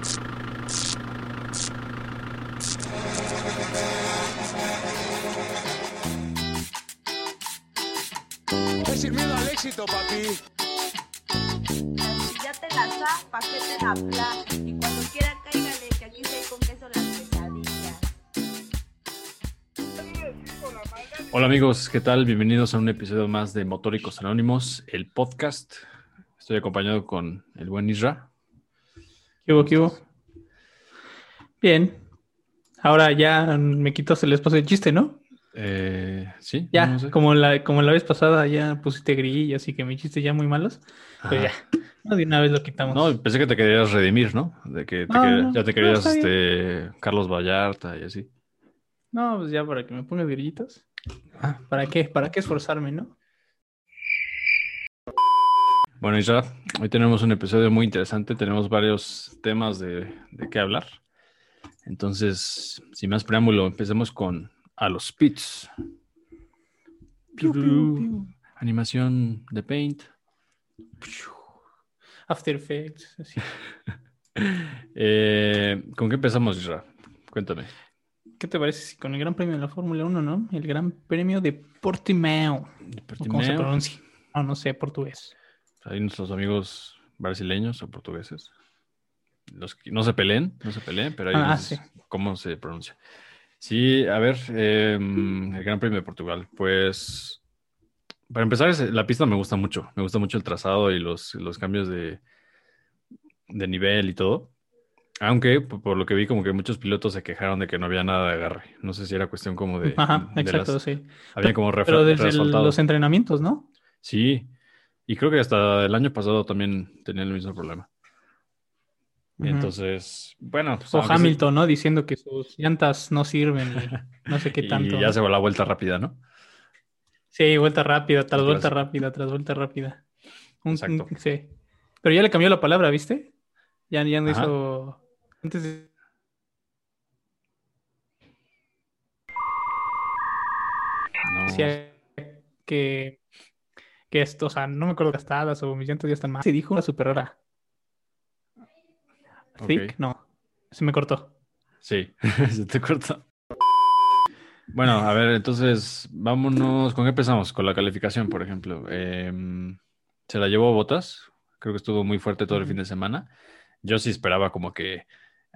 Es sin miedo al éxito, papi. Si ya te la sa, pa' que te la pla. Y cuando quiera cáigale, que aquí se con queso las quesadillas. Hola amigos, ¿qué tal? Bienvenidos a un episodio más de Motóricos Anónimos, el podcast. Estoy acompañado con el buen Isra. ¿Qué hubo, qué hubo? Bien. Ahora ya me quitas el espacio del chiste, ¿no? Eh, sí, Ya, no sé. como, la, como la vez pasada ya pusiste grillas y que mis chistes ya muy malos. Pues ya, no, de una vez lo quitamos. No, pensé que te querías redimir, ¿no? De que te No, ya te querías este, Carlos Vallarta y así. No, pues ya para que me pongas grillitos. Ah. ¿Para qué? ¿Para qué esforzarme, no? Bueno, Isra, hoy tenemos un episodio muy interesante. Tenemos varios temas de, de qué hablar. Entonces, sin más preámbulo, empecemos con a los pits. Piu, piu, piu. Animación de Paint. After Effects. así. Eh, ¿Con qué empezamos, Isra? Cuéntame. ¿Qué te parece si con el Gran Premio de la Fórmula 1, no? El Gran Premio de Portimao. ¿o ¿Cómo se pronuncia? No, no sé portugués. Ahí nuestros amigos brasileños o portugueses. Los que no se peleen, no se peleen, pero ahí Ah, sí. cómo se pronuncia. Sí, a ver, eh, el Gran Premio de Portugal. Pues, para empezar, la pista me gusta mucho. Me gusta mucho el trazado y los, los cambios de, de nivel y todo. Aunque, por, lo que vi, como que muchos pilotos se quejaron de que no había nada de agarre. No sé si era cuestión como de... Ajá, de exacto, las- sí. Había como Pero desde el- los entrenamientos, ¿no? Sí, y creo que hasta el año pasado también tenía el mismo problema. Entonces, bueno, pues, O sí- Hamilton, ¿no? Diciendo que sus llantas no sirven no sé qué tanto. y ya se va la vuelta rápida, ¿no? Sí, vuelta rápida, tras El vuelta rápida, tras vuelta rápida. Un- Exacto. un- sí. Pero ya le cambió la palabra, ¿viste? Ya, ya no Ajá. hizo. Antes de- No, decía que. Que esto, o sea, no me acuerdo gastadas o mis llantas ya están mal. Se dijo una super rara. Thick, Ok. no. Se me cortó. Sí, se te corta. Bueno, a ver, entonces vámonos. ¿Con qué empezamos? Con la calificación, por ejemplo. Em, se la llevó Botas. Creo que estuvo muy fuerte todo el fin de semana. Yo sí esperaba como que.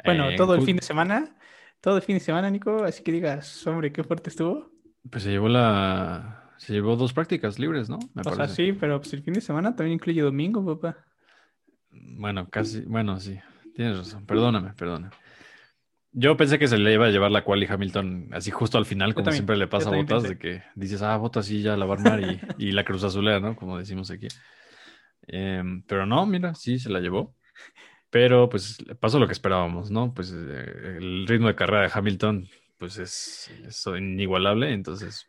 Bueno, eh, todo el fin de semana. Todo el fin de semana, Nico. Así que digas, hombre, qué fuerte estuvo. Pues se llevó la. Se llevó dos prácticas libres, ¿no? Me O sea, sí, pero pues el fin de semana también incluye domingo, papá. Bueno, casi, bueno, sí, tienes razón. Perdóname, perdóname. Yo pensé que se le iba a llevar la quali Hamilton así justo al final, como también, siempre le pasa a Botas, pensé. de que dices, ah, Botas sí ya la va a armar y, y la cruz azulera, ¿no? Como decimos aquí. Em, pero no, mira, sí se la llevó. Pero pues pasó lo que esperábamos, ¿no? Pues eh, el ritmo de carrera de Hamilton, pues es, es inigualable. Entonces,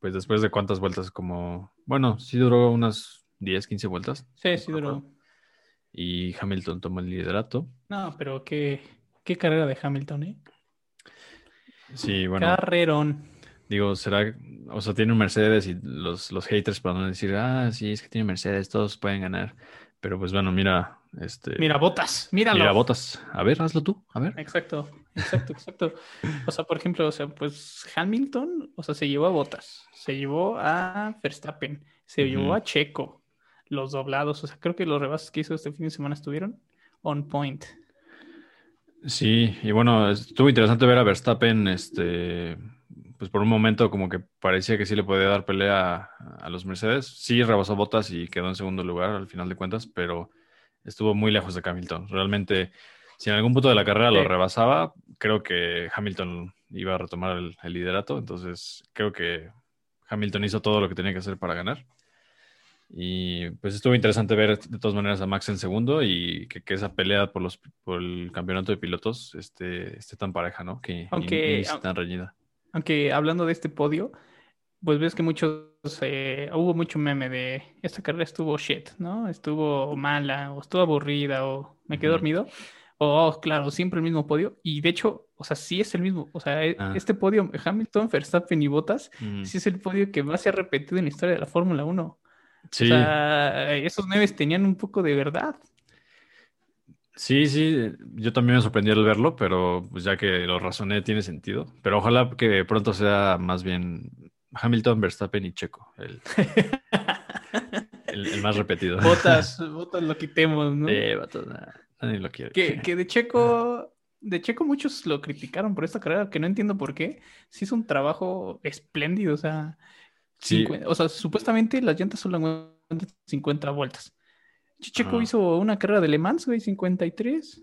pues después de cuántas vueltas, como, bueno, sí duró unas 10, 15 vueltas. Sí, sí duró. Y Hamilton tomó el liderato. No, pero qué, qué carrera de Hamilton, ¿eh? Sí, bueno, Carrerón. digo, será, o sea, tiene un Mercedes y los, los haters a decir, ah, sí, es que tiene Mercedes, todos pueden ganar. Pero pues bueno, mira, este, Mira, botas, míralo. mira botas. A ver, hazlo tú, a ver. Exacto, exacto, exacto. O sea, por ejemplo, o sea, pues Hamilton, o sea, se llevó a Botas, se llevó a Verstappen, se llevó a Checo, los doblados, o sea, creo que los rebases que hizo este fin de semana estuvieron on point. Sí, y bueno, estuvo interesante ver a Verstappen, este, pues por un momento como que parecía que sí le podía dar pelea a, a los Mercedes. Sí, rebasó botas y quedó en segundo lugar al final de cuentas, pero estuvo muy lejos de Hamilton. Realmente, si en algún punto de la carrera lo rebasaba, creo que Hamilton iba a retomar el, el liderato. Entonces, creo que Hamilton hizo todo lo que tenía que hacer para ganar. Y pues estuvo interesante ver de todas maneras a Max en segundo y que, que esa pelea por los por el campeonato de pilotos esté, esté tan pareja, ¿no? Que Aunque- y- y tan reñida. Aunque hablando de este podio, pues ves que muchos, eh, hubo mucho meme de esta carrera estuvo shit, ¿no? Estuvo mala, o estuvo aburrida, o me quedé dormido. O, oh, claro, siempre el mismo podio. Y de hecho, o sea, sí es el mismo. O sea, e- Ah. este podio, Hamilton, Verstappen y Bottas, Mm. sí es el podio que va a ser repetido en la historia de la Fórmula 1. Sí, O sea, esos memes tenían un poco de verdad. Sí, sí, yo también me sorprendí al verlo, pero pues ya que lo razoné tiene sentido. Pero ojalá que pronto sea más bien Hamilton, Verstappen y Checo, el, el, el más repetido. Botas, botas lo quitemos, ¿no? Sí, vatos, nada, nadie lo quiere. Que, que de Checo, de Checo muchos lo criticaron por esta carrera, que no entiendo por qué. Sí es un trabajo espléndido, o sea, Sí. 50 o sea, supuestamente las llantas solo aguantan 50 vueltas. Checo hizo una carrera de Le Mans, güey, 53.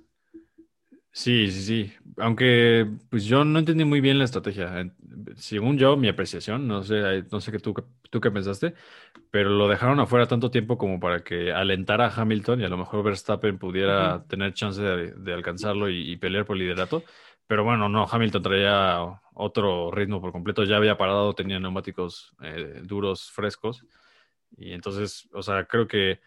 Sí, sí, sí. Aunque pues yo no entendí muy bien la estrategia. Según yo, mi apreciación, no sé, no sé qué tú, tú qué pensaste, pero lo dejaron afuera tanto tiempo como para que alentara a Hamilton y a lo mejor Verstappen pudiera tener chance de, de alcanzarlo y, y pelear por el liderato. Pero bueno, no, Hamilton traía otro ritmo por completo, ya había parado, tenía neumáticos eh, duros, frescos. Y entonces, o sea, creo que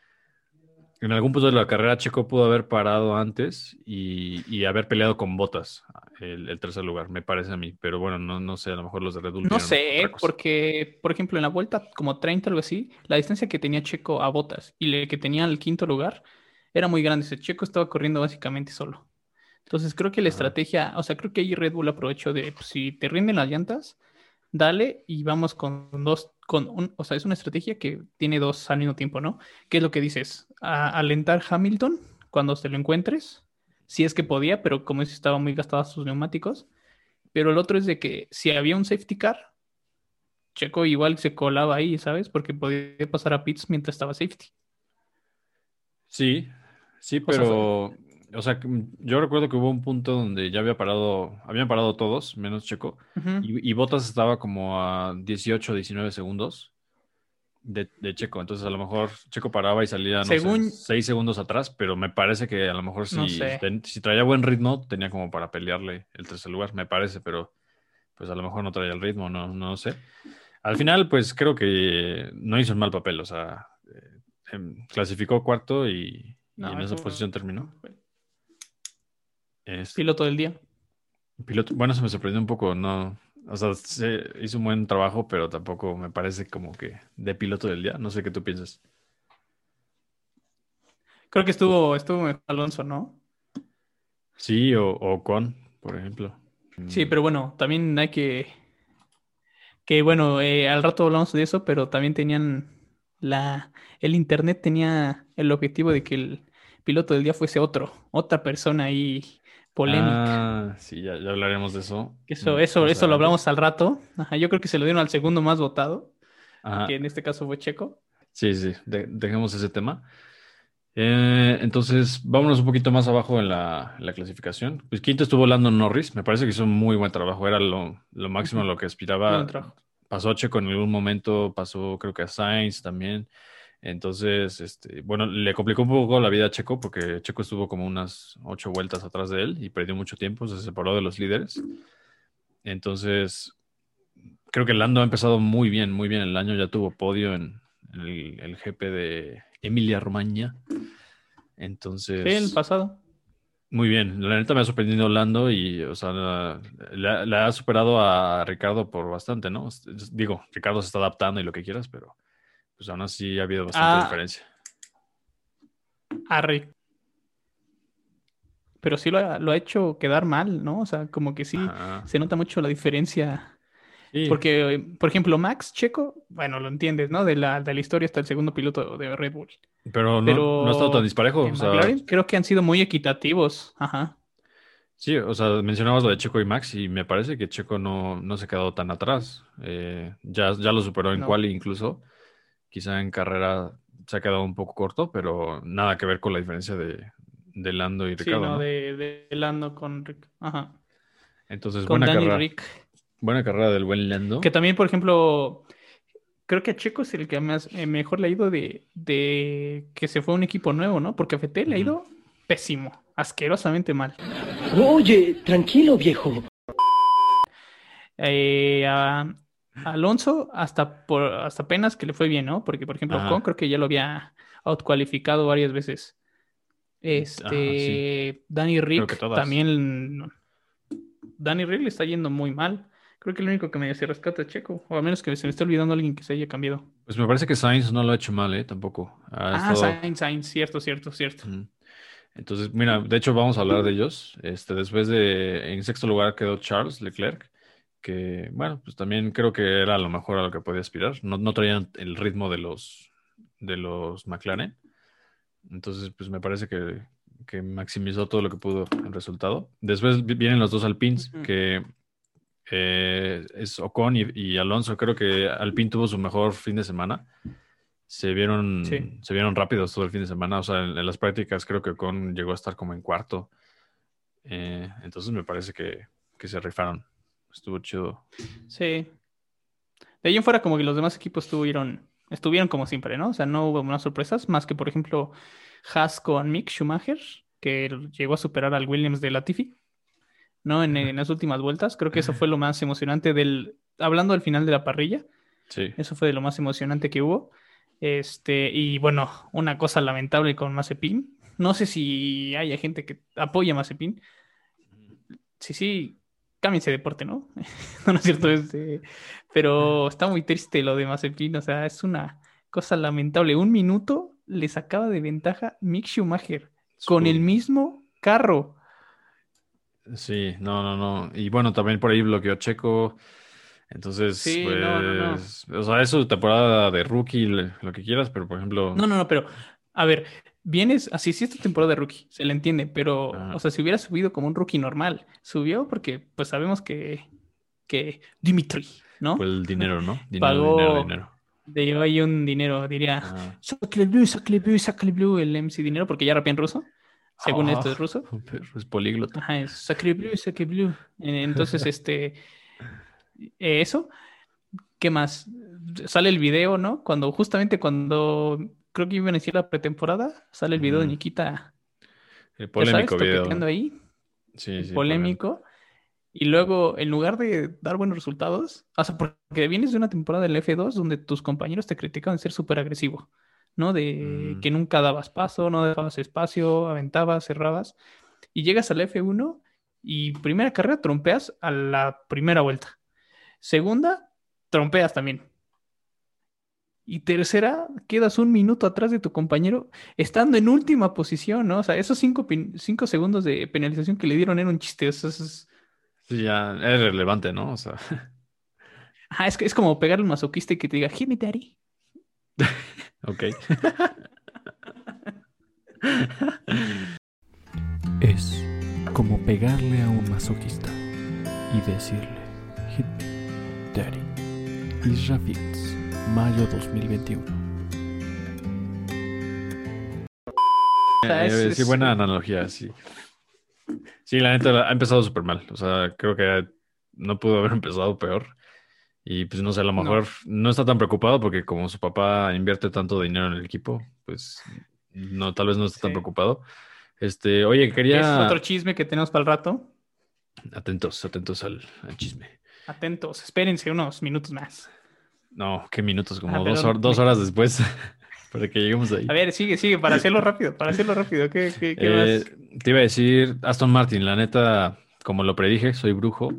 en algún punto de la carrera Checo pudo haber parado antes y, y haber peleado con Botas el, el tercer lugar, me parece a mí. Pero bueno, no, no sé, a lo mejor los de Red Bull No sé, porque, por ejemplo, en la vuelta como 30 o algo así, la distancia que tenía Checo a Botas y el que tenía el quinto lugar era muy grande. Ese Checo estaba corriendo básicamente solo. Entonces creo que la Ajá. estrategia, o sea, creo que ahí Red Bull aprovechó de, pues, si te rinden las llantas, dale y vamos con dos, con un, o sea, es una estrategia que tiene dos al mismo tiempo, ¿no? ¿Qué es lo que dices? A- alentar Hamilton cuando te lo encuentres, si es que podía, pero como si estaba muy gastados sus neumáticos. Pero el otro es de que si había un safety car, Checo igual se colaba ahí, ¿sabes? Porque podía pasar a pits mientras estaba safety. Sí, sí, O sea, pero, o sea, que, mm, yo recuerdo que hubo un punto donde ya había parado, habían parado todos, menos Checo, y, y Bottas estaba como a 18, 19 segundos de, de Checo. Entonces, a lo mejor Checo paraba y salía, no Según- sé, 6 segundos atrás, pero me parece que a lo mejor si, No sé. ten- si traía buen ritmo, tenía como para pelearle el tercer lugar, me parece, pero pues a lo mejor no traía el ritmo, no, no sé. Al final, pues creo que no hizo un mal papel, o sea, eh, em, clasificó cuarto y, en esa posición terminó. Es- Piloto del día. Piloto, bueno, se me sorprendió un poco, no, o sea, se hizo un buen trabajo, pero tampoco me parece como que de piloto del día, no sé qué tú piensas. Creo que estuvo, estuvo Alonso, ¿no? Sí, o, o con, por ejemplo. Sí, pero bueno, también hay que. Que bueno, eh, al rato hablamos de eso, pero también tenían la. El internet tenía el objetivo de que el piloto del día fuese otro, otra persona ahí polémica. Ah, sí, ya, ya hablaremos de eso. Eso, mm, eso, más eso lo hablamos al rato. Ajá, yo creo que se lo dieron al segundo más votado, Ajá. que en este caso fue Checo. Sí, sí, de- dejemos ese tema. Eh, entonces, vámonos un poquito más abajo en la, en la clasificación. Pues quinto estuvo Lando Norris, me parece que hizo un muy buen trabajo, era lo, lo máximo a lo que aspiraba. Pasó a Checo en algún momento, pasó creo que a Sainz también. Entonces, este, bueno, le complicó un poco la vida a Checo porque Checo estuvo como unas ocho vueltas atrás de él y perdió mucho tiempo, se separó de los líderes. Entonces, creo que Lando ha empezado muy bien, muy bien el año, ya tuvo podio en, en el, el GP de Emilia Romagna. Entonces, Sí, el pasado. muy bien, la neta me ha sorprendido Lando y, o sea, la, la- la ha superado a Ricardo por bastante, ¿no? Digo, Ricardo se está adaptando y lo que quieras, pero pues aún así ha habido bastante Ah. diferencia. Harry. Pero sí lo ha, lo ha hecho quedar mal, ¿no? O sea, como que sí Ajá. se nota mucho la diferencia. Sí, Porque, por ejemplo, Max Checo, bueno, lo entiendes, ¿no? De la, de la historia hasta el segundo piloto de Red Bull. pero no, Pero no ha estado tan disparejo. o sea, creo que han sido muy equitativos. Ajá. sí, o sea, mencionabas lo de Checo y Max y me parece que Checo no, no se quedó tan atrás. Eh, ya, ya lo superó en No. quali incluso. Quizá en carrera se ha quedado un poco corto, pero nada que ver con la diferencia de, de Lando y Sí, Ricardo. no, ¿no? de, de Lando con Rick. Ajá. Entonces, Con buena Danny carrera. Rick. Buena carrera del buen Lando. Que también, por ejemplo, creo que a Checo es el que más, eh, mejor le ha ido de, de que se fue a un equipo nuevo, ¿no? Porque a Fettel le ha ido pésimo, asquerosamente mal. Oye, tranquilo, viejo. Eh, a Alonso hasta, por, hasta apenas que le fue bien, ¿no? Porque, por ejemplo, Ajá. Creo que ya lo había outcualificado varias veces. Este, Ajá, sí. Danny Rick también. Danny Rick le está yendo muy mal. Creo que el único que me se rescata es Checo, o a menos que se me esté olvidando alguien que se haya cambiado. Pues me parece que Sainz no lo ha hecho mal, ¿eh? Tampoco. Ha Ah, estado- Sainz, Sainz, cierto, cierto, cierto. Entonces, mira, de hecho vamos a hablar de ellos. Este, después de, en sexto lugar quedó Charles Leclerc, que, bueno, pues también creo que era lo mejor a lo que podía aspirar. No, no traían el ritmo de los, de los McLaren. Entonces, pues me parece que, que maximizó todo lo que pudo el resultado. Después vi- vienen los dos Alpines, que eh, es Ocon y, y Alonso. Creo que Alpine tuvo su mejor fin de semana. Se vieron, Sí. se vieron rápidos todo el fin de semana. O sea, en, en las prácticas creo que Ocon llegó a estar como en cuarto. Eh, entonces me parece que, que se rifaron. Estuvo chido. Sí. De ahí en fuera, como que los demás equipos estuvieron, estuvieron como siempre, ¿no? O sea, no hubo unas sorpresas, más que por ejemplo Haas con Mick Schumacher, que llegó a superar al Williams de Latifi, ¿no? En, en las últimas vueltas. Creo que eso fue lo más emocionante del. Hablando del final de la parrilla, Sí. eso fue de lo más emocionante que hubo. Este, y bueno, una cosa lamentable con Mazepin. No sé si haya gente que apoya a Mazepin. Sí, sí, cámbiense de deporte, ¿no? no, no es cierto. Este, pero está muy triste lo de Mazepin. O sea, es una cosa lamentable. Un minuto le sacaba de ventaja Mick Schumacher con el mismo carro. Sí, no, no, no. Y bueno, también por ahí bloqueó Checo. Entonces, Sí, pues, no, no, no. o sea, eso temporada de rookie, lo que quieras, pero por ejemplo, No, no, no, pero a ver, vienes, así sí, esta temporada de rookie, se le entiende, pero, Ajá. o sea, si hubiera subido como un rookie normal, subió porque, pues sabemos que, que Dimitri, ¿no? pues el dinero, ¿no? Dinero, Pagó- dinero, dinero. Le dio ahí un dinero, diría, Ah, Sacle blue, sacle blue, sacle blue, el MC dinero, porque ya rapía en ruso, según Ah. esto es ruso. pero es políglota. Ajá, es Sacre Blue, Sacre Blue. Entonces, este, eh, eso. ¿Qué más? Sale el video, ¿no? Cuando, justamente cuando creo que iba a iniciar la pretemporada, sale el video de. Nikita, El polémico sabes, video. toqueteando ahí, Sí, sí, polémico. Y luego, en lugar de dar buenos resultados, o sea, porque vienes de una temporada del F2 donde tus compañeros te criticaban de ser súper agresivo, ¿no? De Mm. que nunca dabas paso, no dejabas espacio, aventabas, cerrabas. Y llegas al F1 y primera carrera trompeas a la primera vuelta. Segunda, trompeas también. Y tercera, quedas un minuto atrás de tu compañero estando en última posición, ¿no? O sea, esos cinco, cinco segundos de penalización que le dieron era un chiste. o sea, es- es- Sí, ya es relevante, ¿no? O sea, Ajá, es, que- es como pegarle al masoquista y que te diga, hit me, daddy. ok. Es como pegarle a un masoquista y decirle, hit me, daddy. Fitz, mayo 2021. O sea, es- Eh, sí, es- buena analogía, sí. Sí, la neta ha empezado súper mal. O sea, creo que no pudo haber empezado peor. Y pues no sé, a lo mejor no, está tan preocupado porque como su papá invierte tanto dinero en el equipo, pues no, tal vez no está tan Sí. preocupado. Este, oye, Es quería. otro chisme que tenemos para el rato. Atentos, atentos al, al chisme. Atentos, espérense unos minutos más. No, qué minutos, como Ah, dos, perdón. hor- dos horas después para que lleguemos ahí. A ver, sigue, sigue, para hacerlo rápido, para hacerlo rápido. ¿Qué, qué, qué Eh, más? te iba a decir, Aston Martin, la neta, como lo predije, soy brujo.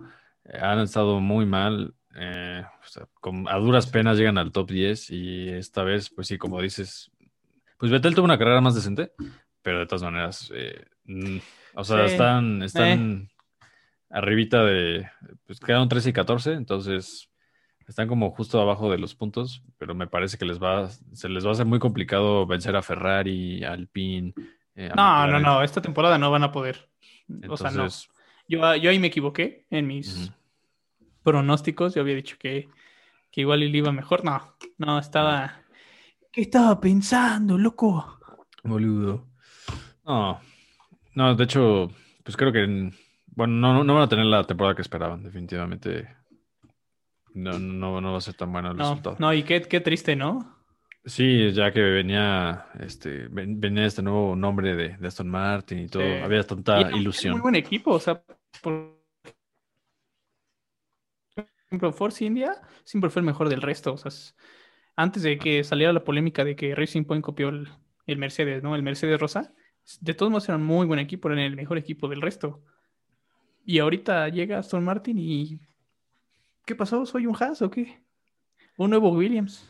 eh, han estado muy mal. eh, o sea, con- a duras penas llegan al top 10 y esta vez, pues sí, como dices, pues Vettel tuvo una carrera más decente, pero de todas maneras, eh, mm, o sea, Sí, están, están arribita de, pues quedaron 13 y 14, entonces están como justo abajo de los puntos, pero me parece que les va, se les va a hacer muy complicado vencer a Ferrari, a Alpine. eh, a No, no, McLaren. no, esta temporada no van a poder. O sea, no. Entonces, Yo, yo ahí me equivoqué en mis pronósticos. Yo había dicho que, que igual él iba mejor. No, no, estaba. ¿Qué estaba pensando, loco? Boludo. No, no, de hecho, pues creo que, en- bueno, no, no- no van a tener la temporada que esperaban, definitivamente. No, no, no va a ser tan bueno el No, resultado. no, y qué, qué triste, ¿no? Sí, ya que venía este, ven- venía este nuevo nombre de, de Aston Martin y todo, Sí. había Y tanta un ilusión. Muy buen equipo, o sea, por ejemplo, Force India siempre fue el mejor del resto. O sea, es- antes de que saliera la polémica de que Racing Point copió el, el Mercedes, ¿no? El Mercedes Rosa, de todos modos era un muy buen equipo, era el mejor equipo del resto. Y ahorita llega Aston Martin y. ¿Qué pasó? ¿Soy un Haas o qué? Un nuevo Williams.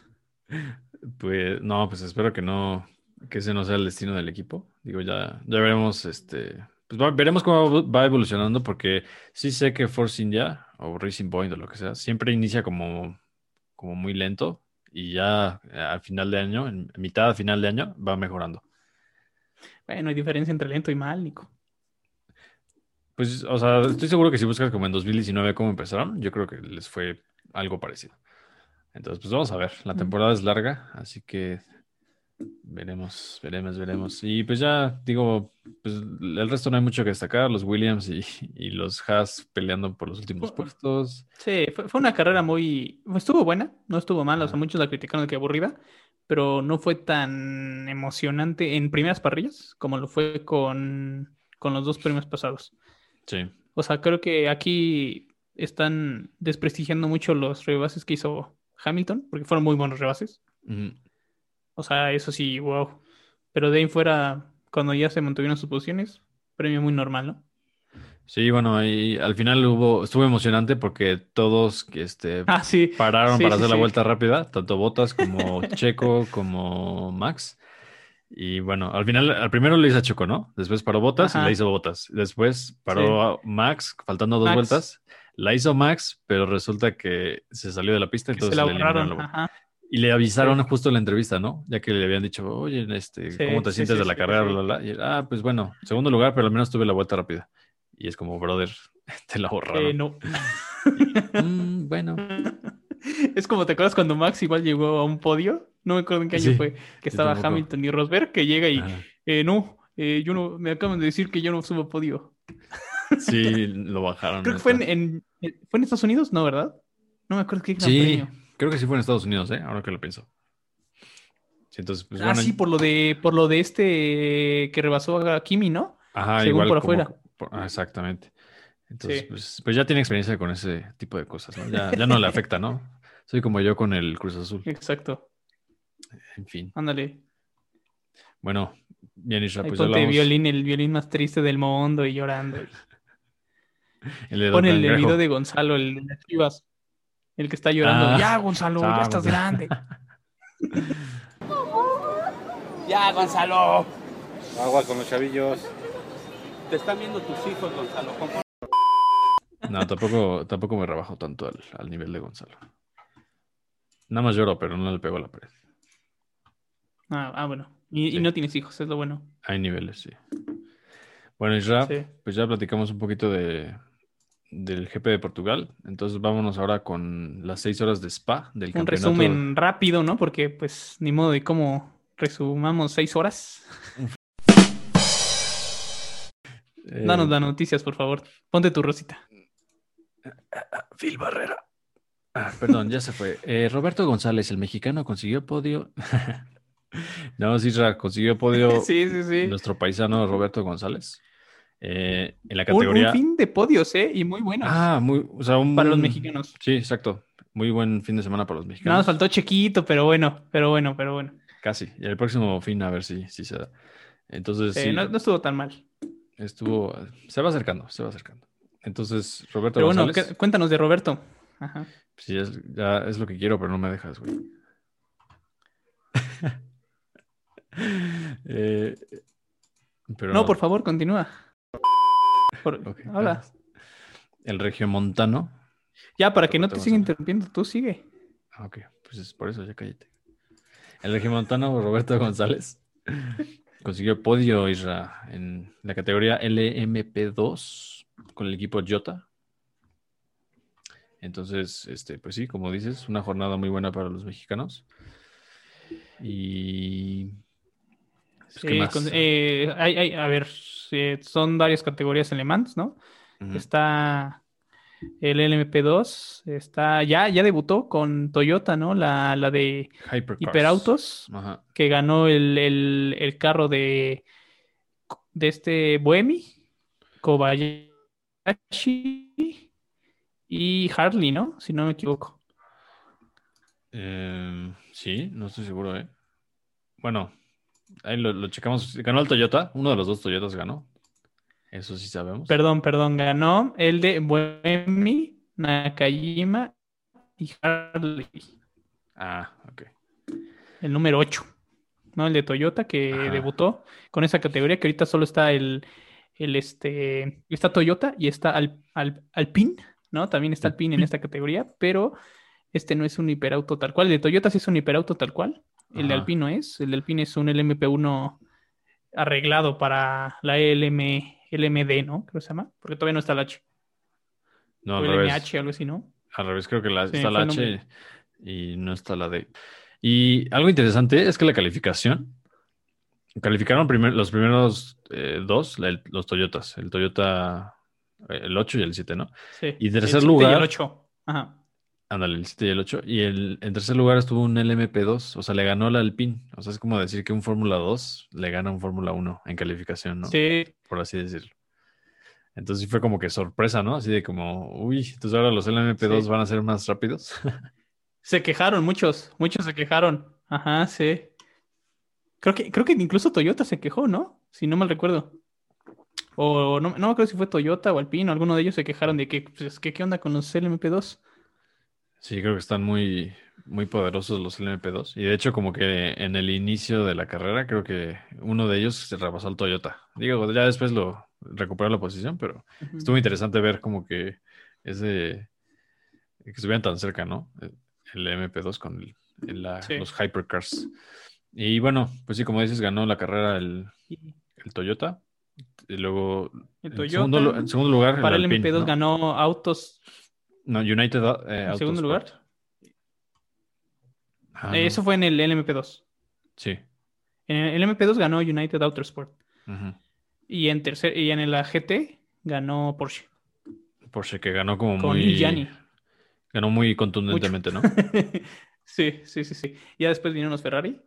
Pues no, pues espero que no. que ese no sea el destino del equipo. Digo, ya, ya veremos, este, pues va- veremos cómo va evolucionando, porque sí sé que Force India o Racing Point o lo que sea, siempre inicia como, como muy lento y ya eh, al final de año, en mitad a final de año, va mejorando. Bueno, hay diferencia entre lento y mal, Nico. Pues, o sea, estoy seguro que si buscas como en 2019 cómo empezaron, yo creo que les fue algo parecido. Entonces, pues vamos a ver. La temporada es larga, así que veremos, veremos, veremos. Y pues ya digo, pues el resto no hay mucho que destacar. Los Williams y, y los Haas peleando por los últimos puestos. Sí, fue, fue una carrera muy... Estuvo buena, no estuvo mal, o sea, muchos la criticaron de que aburrida, pero no fue tan emocionante en primeras parrillas como lo fue con, con los dos premios pasados. Sí, O sea, creo que aquí están desprestigiando mucho los rebases que hizo Hamilton, porque fueron muy buenos rebases. O sea, eso sí, wow. Pero de ahí fuera, cuando ya se mantuvieron sus posiciones, premio muy normal, ¿no? Sí, bueno, ahí al final hubo, estuvo emocionante porque todos este, Ah, sí. pararon Sí, para sí, hacer la vuelta rápida, tanto Bottas como Checo como Max. Y bueno, al final, al primero le hizo a Checo, ¿no? Después paró Bottas y la hizo Bottas. Después paró a Max, faltando dos Max. vueltas. La hizo Max, pero resulta que se salió de la pista, Que se entonces la le la. Y le avisaron justo en la entrevista, ¿no? Ya que le habían dicho, oye, este, Sí, ¿cómo te sí, sientes sí, de la sí, carrera? sí. Bla, bla, bla. Y él, ah, pues bueno, segundo lugar, pero al menos tuve la vuelta rápida. Y es como, brother, te la Eh, borraron. no. Mm, bueno, Es como, ¿te acuerdas cuando Max igual llegó a un podio? No me acuerdo en qué año Sí, fue, que estaba. Hamilton y Rosberg, que llega y, eh, no, eh, yo no, me acaban de decir que yo no subo podio. sí, lo bajaron. Creo que fue en, eh, ¿fue en Estados Unidos, ¿no, verdad? No me acuerdo qué gran Sí, premio. creo que sí fue en Estados Unidos, ¿eh? Ahora que lo pienso. Sí, entonces, pues ah, bueno. sí, por lo de, por lo de este que rebasó a Kimi, ¿no? Ajá, según igual por como- afuera. por- ah, exactamente. Entonces, Sí. pues, pues ya tiene experiencia con ese tipo de cosas, ¿no? Ya, ya no le afecta, ¿no? Soy como yo con el Cruz Azul. Exacto. En fin. Ándale. Bueno, bien, Isra, pues ponte violín, el violín más triste del mundo y llorando. El Pon el, video de Gonzalo, el de las chivas. El que está llorando. Ah. ya, Gonzalo, ya estás grande. Ya, Gonzalo. Agua con los chavillos. Te están viendo tus hijos, Gonzalo. No, tampoco, tampoco me rebajo tanto al, al nivel de Gonzalo. Nada más lloro, pero no le pego a la pared. Ah, ah, bueno. Y, no tienes hijos, es lo bueno. Hay niveles, sí. Bueno, Isra, Sí. pues ya platicamos un poquito de, del GP de Portugal. Entonces vámonos ahora con las seis horas de Spa del Un campeonato. resumen rápido, ¿no? Porque, pues, ni modo de cómo resumamos seis horas. Eh, Danos las noticias, por favor. Ponte tu rosita. Phil Barrera. Ah, perdón, ya se fue. Eh, Roberto González, el mexicano, consiguió podio. no, Isra, consiguió podio Sí, sí, sí. nuestro paisano Roberto González. Eh, en la Un, un categoría. fin de podios, ¿eh? Y muy buenos. Ah, muy, o sea, un para los mexicanos. Sí, exacto. Muy buen fin de semana para los Nada mexicanos. más faltó Chequito, pero bueno, pero bueno, pero bueno. Casi. Y el próximo fin a ver si, si se da. Entonces, Eh, sí, no, no estuvo tan mal. estuvo. Se va acercando, se va acercando. Entonces, Roberto Pero bueno, González. cuéntanos de Roberto. Ajá. Sí, es, ya es lo que quiero, pero no me dejas, güey. Eh, pero No, por favor, continúa. Por- Ok, Habla. gracias. El regiomontano. Ya, para que no te siga interrumpiendo, tú sigue. Ah, ok, pues es por eso, ya cállate. El regiomontano Roberto González consiguió podio Isra en la categoría LMP2 con el equipo Jota. Entonces, este, pues sí, como dices, una jornada muy buena para los mexicanos. Y pues, ¿qué Sí, más? con- eh, hay- hay- a ver, eh, son varias categorías en Le Mans, ¿no? Está el LMP2, está, ya, ya debutó con Toyota, ¿no? La, la de Hypercars. Hiperautos, que ganó el, el- el carro de, de este Buemi, Kobayashi y Harley, ¿no? Si no me equivoco. Eh, sí, no estoy seguro, ¿eh? Bueno, ahí lo, lo checamos. Ganó el Toyota, uno de los dos Toyotas ganó. Eso sí sabemos. Perdón, perdón, ganó el de Buemi, Nakajima y Harley, Ah, ok. el número 8. ¿no? El de Toyota que Ajá. debutó con esa categoría que ahorita solo está el, el este, está Toyota y está Al, Al- Alpine, ¿no? También está Alpine en esta categoría, pero este no es un hiperauto tal cual. El de Toyota sí es un hiperauto tal cual. El de Ajá. Alpine no es. El de Alpine es un LMP1 arreglado para la LM, LMD, ¿no? Creo que se llama, porque todavía no está la H. No, o al el revés. MH, algo así, ¿no? Al revés, creo que la, Sí, está la el H y no está la D. Y algo interesante es que la calificación, calificaron primer- los primeros eh, dos, la- los Toyotas, el Toyota, el 8 y el 7, ¿no? Sí. Y El tercer 7 lugar- Y el 8. Ajá. Ándale, el 7 y el 8. Y el, en tercer lugar estuvo un LMP2, o sea, le ganó el Alpine. O sea, es como decir que un Fórmula 2 le gana a un Fórmula 1 en calificación, ¿no? Sí, Por así decirlo. Entonces sí fue como que sorpresa, ¿no? Así de como, uy, entonces ahora los LMP2 Sí. van a ser más rápidos. Se quejaron muchos, muchos se quejaron. Ajá, sí. Creo que, creo que incluso Toyota se quejó, ¿no? Si no mal recuerdo. O no, no creo si fue Toyota o Alpine, alguno de ellos se quejaron de que, pues, que qué onda con los LMP2. Sí, creo que están muy, muy poderosos los LMP2. Y de hecho, como que en el inicio de la carrera, creo que uno de ellos se rebasó al Toyota. Digo, ya después lo recuperó la posición, pero estuvo interesante ver como que ese, que estuvieran tan cerca, ¿no? El MP2 con el- el- la- Sí. los hypercars. Y bueno, pues sí, como dices, ganó la carrera el, el Toyota. Y luego, en segundo, lu- en segundo lugar, Para el Alpine, MP2 ¿no? ganó autos. No, United eh, ¿En segundo lugar? Ah, Eh, no. Eso fue en el LMP2. Sí. En el MP2 ganó United Autosport. Ujú. Y en tercer, y en la GT ganó Porsche. Porsche que ganó como Con muy. Gianni. Ganó muy contundentemente, ¿no? sí, sí, sí, sí. Ya después vinieron los Ferrari,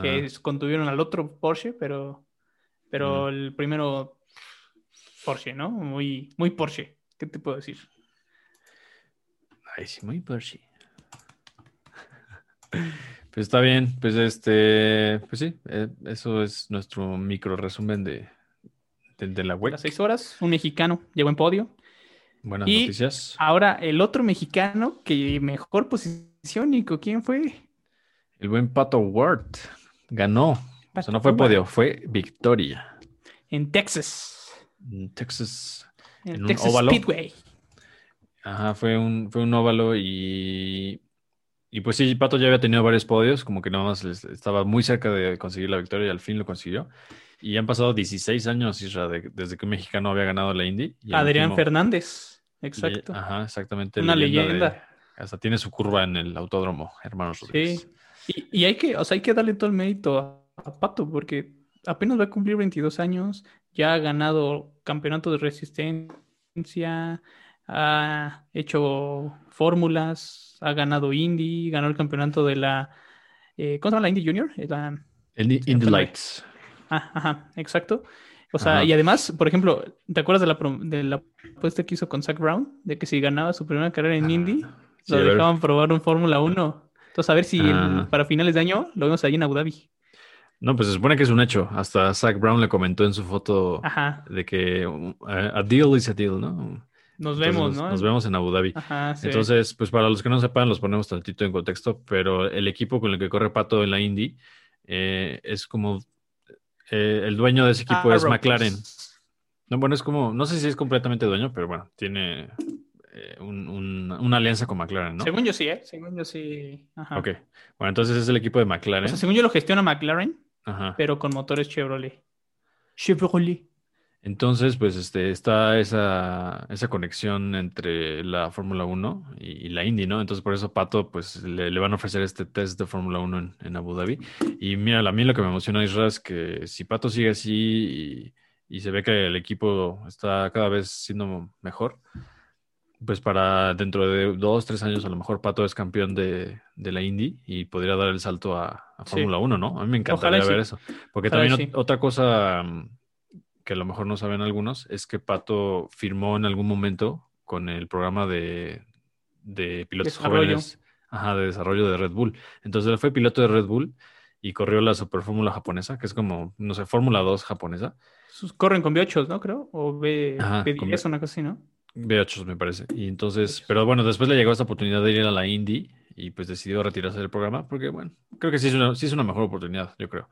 que contuvieron al otro Porsche, pero, pero el primero Porsche, ¿no? Muy, muy Porsche. ¿Qué te puedo decir? Ay, sí, muy Porsche. Pues está bien, pues este, pues sí, eh, eso es nuestro micro resumen de, de, de la A web. las seis horas, un mexicano llegó en podio. Buenas Y- noticias. Ahora, el otro mexicano que mejor posición, Nico, ¿quién fue? El buen Pato Ward ganó. O sea, Pato no fue podio, fue victoria. En Texas, En Texas. en, En un Texas óvalo. Speedway. Ajá, fue un, fue un óvalo y, y pues sí, Pato ya había tenido varios podios, como que nada más estaba muy cerca de conseguir la victoria y al fin lo consiguió. Y han pasado 16 años, Isra, de- desde que un mexicano había ganado la Indy. Adrián último- Fernández, exacto. Ajá, exactamente. Una leyenda. hasta tiene su curva en el autódromo, hermanos Rodríguez. Sí. Y, y hay que, o sea, hay que darle todo el mérito a, Pato, porque apenas va a cumplir 22 años, ya ha ganado campeonato de resistencia, ha hecho fórmulas, ha ganado Indy, ganó el campeonato de la, eh, ¿cómo se llama la Indy Junior? Eh, La- El Indy Lights. ah, ajá, exacto. O sea, Ajá. y además, por ejemplo, ¿te acuerdas de la, de la apuesta que hizo con Zach Brown? De que si ganaba su primera carrera en Indy, Ah, Sí, lo dejaban probar un Fórmula 1. Entonces, a ver si el- Ah. para finales de año lo vemos ahí en Abu Dhabi. No, pues se supone que es un hecho. Hasta Zach Brown le comentó en su foto Ajá, de que uh, a deal is a deal, ¿no? nos vemos, ¿no? Nos vemos en Abu Dhabi. Ajá, sí. Entonces, pues para los que no sepan, los ponemos tantito en contexto, pero el equipo con el que corre Pato en la Indy eh, es como eh, el dueño de ese equipo es Arrow. McLaren. No, bueno, es como, no sé si es completamente dueño, pero bueno, tiene eh, un- un- una alianza con McLaren, ¿no? Según yo sí, ¿eh? Según yo sí. Ajá. Ok. Bueno, entonces es el equipo de O McLaren. sea, según yo lo gestiona McLaren, Ajá. pero con motores Chevrolet. Chevrolet. Entonces, pues este, está esa, esa conexión entre la Fórmula 1 y, y la Indy, ¿no? Entonces, por eso Pato, pues le, le van a ofrecer este test de Fórmula 1 en, en Abu Dhabi. Y mira, a mí lo que me emociona, Isra, es que si Pato sigue así y, y se ve que el equipo está cada vez siendo mejor, pues para dentro de dos, tres años, a lo mejor Pato es campeón de, de la Indy y podría dar el salto a, a Sí. Fórmula 1, ¿no? A mí me encantaría sí. ver eso. Porque Ojalá también sí. otra cosa mm, que a lo mejor no saben algunos es que Pato firmó en algún momento con el programa de, de pilotos Desarrollo. jóvenes ajá, de desarrollo de Red Bull. Entonces él fue piloto de Red Bull y corrió la Super Fórmula japonesa, que es como, no sé, Fórmula 2 japonesa. Corren con V8, ¿no? Creo. O B, Ajá, B10, con una cosa así, ¿no? V8 me parece. Y entonces, pero bueno, después le llegó esta oportunidad de ir a la Indy y pues decidió retirarse del programa porque, bueno, creo que sí es una, sí es una mejor oportunidad, yo creo.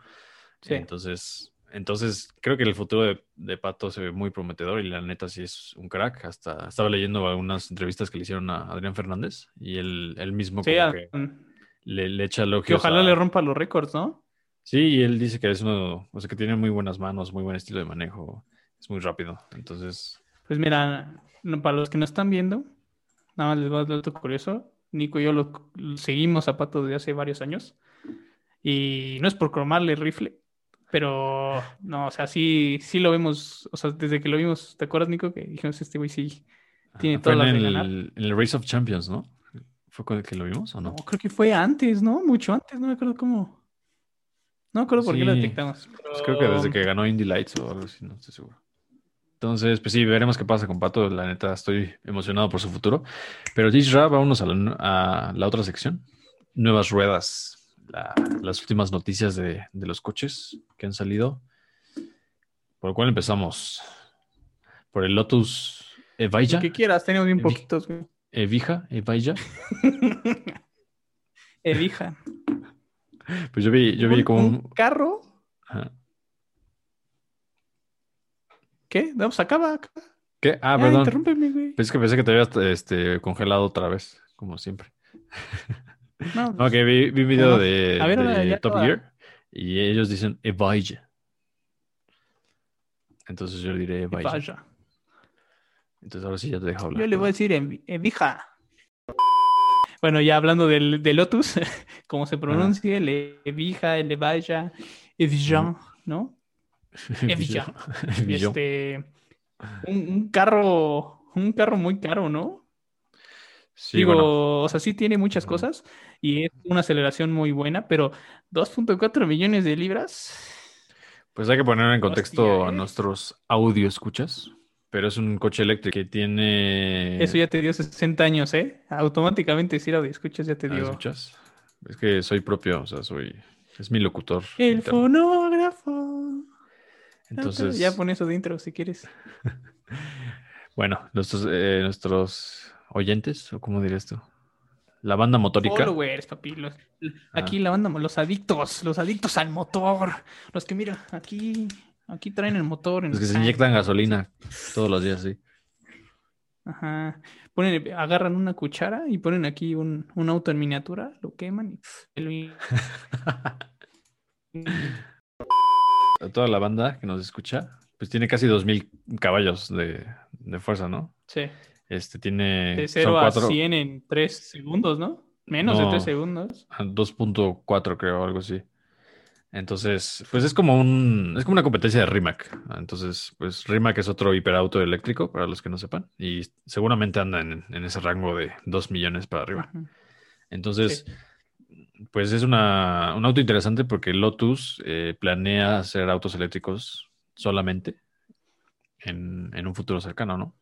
Sí. Entonces, entonces, creo que el futuro de, de Pato se ve muy prometedor y la neta sí es un crack. Hasta estaba leyendo algunas entrevistas que le hicieron a Adrián Fernández y él, él mismo Sí, como a- que le, le echa que elogios ojalá a- le rompa los récords, ¿no? Sí, y él dice que es uno, o sea, que tiene muy buenas manos, muy buen estilo de manejo, es muy rápido. Entonces, Pues mira, no- para los que no están viendo, nada más les voy a dar dato curioso. Nico y yo lo, lo seguimos a Pato desde hace varios años. Y no es por cromarle el rifle, pero no, o sea, sí, sí lo vemos, o sea, desde que lo vimos, ¿te acuerdas, Nico? Que dijimos, este güey sí tiene ah, fue todas en el, ganar. en el Race of Champions, ¿no? ¿Fue con el que lo vimos o no? No, creo que fue antes, ¿no? Mucho antes, no me acuerdo cómo. No me acuerdo por qué lo detectamos. Pues creo que desde que ganó Indy Lights o algo así, no estoy seguro. Entonces, pues sí, veremos qué pasa con Pato. La neta, estoy emocionado por su futuro. Pero Ra, vámonos a la, a la otra sección. Nuevas ruedas. La- las últimas noticias de, de los coches que han salido. ¿Por cuál empezamos? Por el Lotus Evija. Que quieras, tenemos bien Evi- poquitos. Evija, Evija. Elija. Pues yo vi, yo vi como un un... carro. Ajá. ¿Qué? Vamos, acaba. acaba. ¿Qué? Ah, Ya, perdón. interrúmpeme, güey. Pues es que pensé que te habías este, congelado otra vez, como siempre. No, No, que vi, vi un video No. de, ver, de ya Top. Gear y ellos dicen Evija. Entonces yo diré que Evija. vaya. Entonces ahora sí ya te dejo hablar. Yo le voy a decir Evi- Evija. Bueno, ya hablando del, del Lotus, como se pronuncia, el Evija, el Evija, Evijan, ¿no? Este, un, un carro, un carro muy caro, ¿no? Sí, Digo, bueno. o sea, sí tiene muchas cosas y es una aceleración muy buena, pero 2.4 millones de libras. Pues hay que poner en contexto Hostia, a nuestros audio escuchas. Pero es un coche eléctrico que tiene. Eso ya te dio 60 años, ¿eh? Automáticamente si lo escuchas ya te Ah, dio. ¿Escuchas? Es que soy propio, o sea, soy. Es mi locutor. El interno. fonógrafo. Entonces. Ya pon eso de intro si quieres. Bueno, nuestros, eh, nuestros oyentes, o cómo diré esto, la banda motórica. Followers, papi. los- Ah. aquí la banda, los adictos, los adictos al motor. Los que, mira, aquí, aquí traen el motor. En Los que se inyectan gasolina todos los días, sí. Ajá. Ponen, agarran una cuchara y ponen aquí un, un auto en miniatura, lo queman y A Toda la banda que nos escucha, pues tiene casi 2000 caballos de, de fuerza, ¿no? Sí. Este tiene. De son 0 a cuatro- 100 en 3 segundos, ¿no? Menos de No. 3 segundos. a 2.4, creo, algo así. Entonces, pues es como un, es como una competencia de Rimac. Entonces, pues Rimac es otro hiperauto eléctrico, para los que no sepan, y seguramente anda en, en ese rango de 2 millones para arriba. Entonces, pues es una, un auto interesante porque Lotus eh, planea hacer autos eléctricos solamente en, en un futuro cercano, ¿no?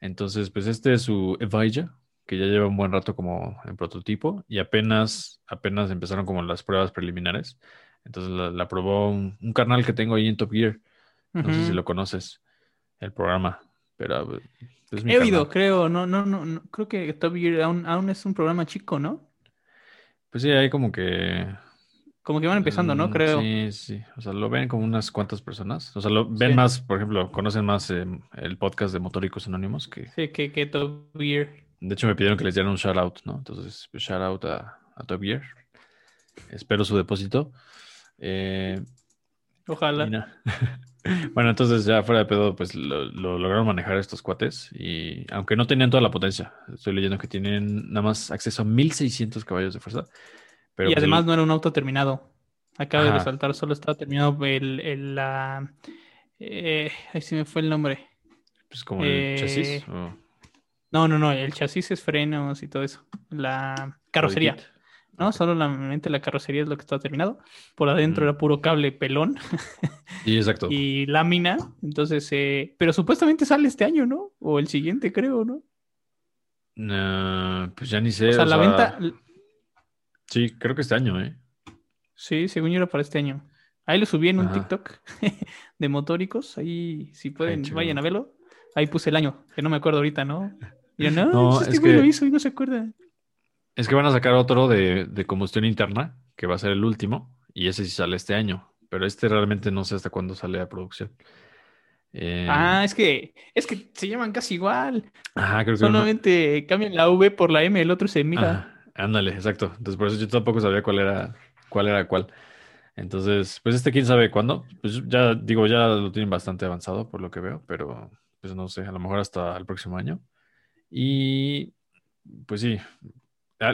Entonces, pues este es su Evija, que ya lleva un buen rato como en prototipo y apenas, apenas empezaron como las pruebas preliminares. Entonces la, la probó un, un canal que tengo ahí en Top Gear. No sé si lo conoces, el programa, pero pues, He oído, creo, no, no, no, no, creo que Top Gear aún, aún es un programa chico, ¿no? Pues sí, hay como que Como que van empezando, ¿no? Mm, Creo. Sí, sí. O sea, lo ven como unas cuantas personas. O sea, lo ven Sí. más, por ejemplo, conocen más eh, el podcast de Motóricos Anónimos que Sí, que, que Top Gear. de hecho me pidieron que les diera un shout out, ¿no? Entonces, pues, shout out a, a Top Gear. Espero su depósito. Eh, Ojalá. bueno, entonces ya fuera de pedo, pues lo, lo lograron manejar estos cuates. Y aunque no tenían toda la potencia, estoy leyendo que tienen nada más acceso a 1600 caballos de fuerza. Pero y pues, además el- no era un auto terminado. Acaba de resaltar, solo estaba terminado el, el la eh, ahí se me fue el nombre. pues como el eh, chasis. o No, no, no, el chasis es frenos y todo eso. La carrocería. body kit. ¿No? Solo la, la carrocería es lo que está terminado. Por adentro Ujú. era puro cable pelón Sí, exacto. y lámina. Entonces, eh, pero supuestamente sale este año, ¿no? O el siguiente, creo, ¿no? No, pues ya ni sé. O sea, o la sea, venta, Sí, creo que este año, ¿eh? sí, según yo era para este año. Ahí lo subí en un Ajá. TikTok de motóricos. Ahí, si pueden, vayan a verlo. Ahí puse el año, que no me acuerdo ahorita, ¿no? Y yo, no, No, este es güey que- lo hizo y no se acuerda. Es que van a sacar otro de, de combustión interna, que va a ser el último, y ese sí sale este año, pero este realmente no sé hasta cuándo sale a producción. Eh, Ah, es que, es que se llaman casi igual. ajá, creo que Solamente cambian la V por la M, el otro se mira. Ajá, ándale, exacto. Entonces, por eso yo tampoco sabía cuál era cuál era cuál. Entonces, pues este quién sabe cuándo. Pues ya digo, ya lo tienen bastante avanzado por lo que veo, pero pues no sé, a lo mejor hasta el próximo año. Y pues sí,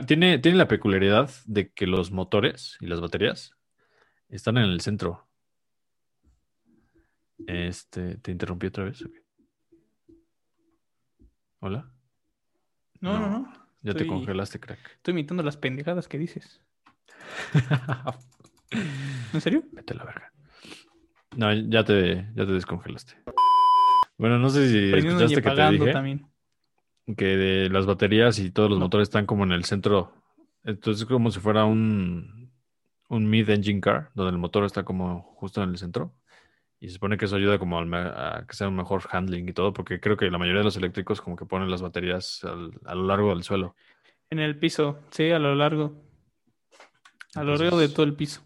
tiene, tiene la peculiaridad de que los motores y las baterías están en el centro. Este, ¿te interrumpí otra vez? o qué? ¿Hola? No, no, no. no. Ya te congelaste, crack. Estoy imitando las pendejadas que dices. ¿En serio? Vete a la verga. No, ya te, ya te descongelaste. Bueno, no sé si Prendiendo y escuchaste que te dije también. Que de las baterías y todos los No. motores están como en el centro. Entonces es como si fuera un, un mid-engine car, donde el motor está como justo en el centro. Y se supone que eso ayuda como a que sea un mejor handling y todo, porque creo que la mayoría de los eléctricos como que ponen las baterías al- a lo largo del suelo. En el piso, sí, a lo largo. A lo largo de todo el piso.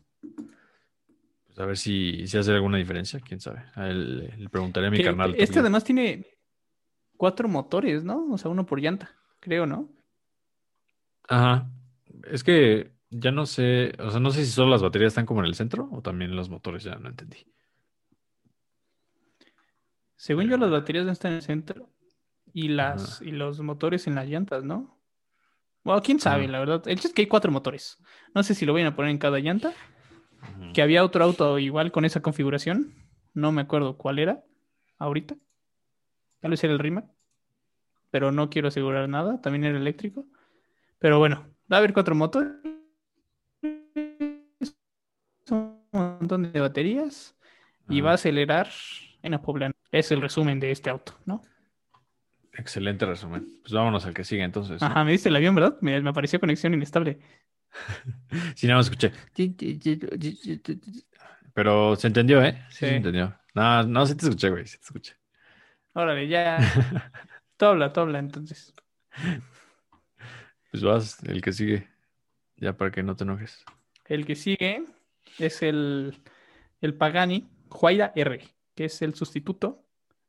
Pues a ver si, si hace alguna diferencia, quién sabe. A él le preguntaré a mi Que- carnal. este también. además tiene cuatro motores, ¿no? O sea, uno por llanta, creo, ¿no? Ajá. Es que ya no sé, o sea, no sé si solo las baterías están como en el centro o también los motores, ya no entendí. Según yo, las baterías están en el centro y las y los motores en las llantas, ¿no? Bueno, quién sabe, Ajá. la verdad. El chiste es que hay cuatro motores. No sé si lo vayan a poner en cada llanta. Que había otro auto igual con esa configuración. No me acuerdo cuál era ahorita. Tal vez era el Rimac. Pero no quiero asegurar nada. También era eléctrico. Pero bueno, va a haber cuatro motores. Un montón de baterías. Y va a acelerar en la poblana. Es el resumen de este auto, ¿no? Excelente resumen. Pues vámonos al que sigue entonces. ¿no? Ajá, me diste el avión, ¿verdad? Me, me apareció conexión inestable. Sí, nada más escuché. Pero se entendió, ¿eh? Sí, Sí. se entendió. No, no, sí te escuché, güey, sí te escuché. Órale, ya. tú habla, tú habla, entonces. Pues vas, el que sigue. Ya para que no te enojes. El que sigue es el, el Pagani Huayra R, que es el sustituto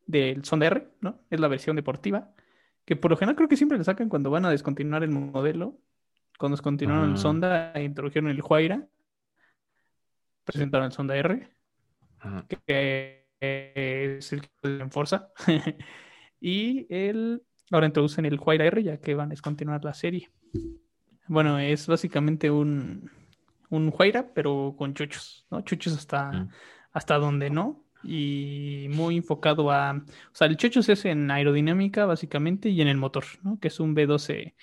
del Sonda R, ¿no? Es la versión deportiva, que por lo general creo que siempre le sacan cuando van a descontinuar el modelo. Cuando descontinuaron el. Sonda e introdujeron el Huayra, presentaron el Sonda R, Ajá. que es el que en Forza. y el, ahora introducen el Huayra R, ya que van a descontinuar la serie. Bueno, es básicamente un, un Huayra, pero con chuchos, ¿no? Chuchos hasta, Mm. hasta donde no. Y muy enfocado a. O sea, el chuchos es en aerodinámica, básicamente, y en el motor, ¿no? Que es un B12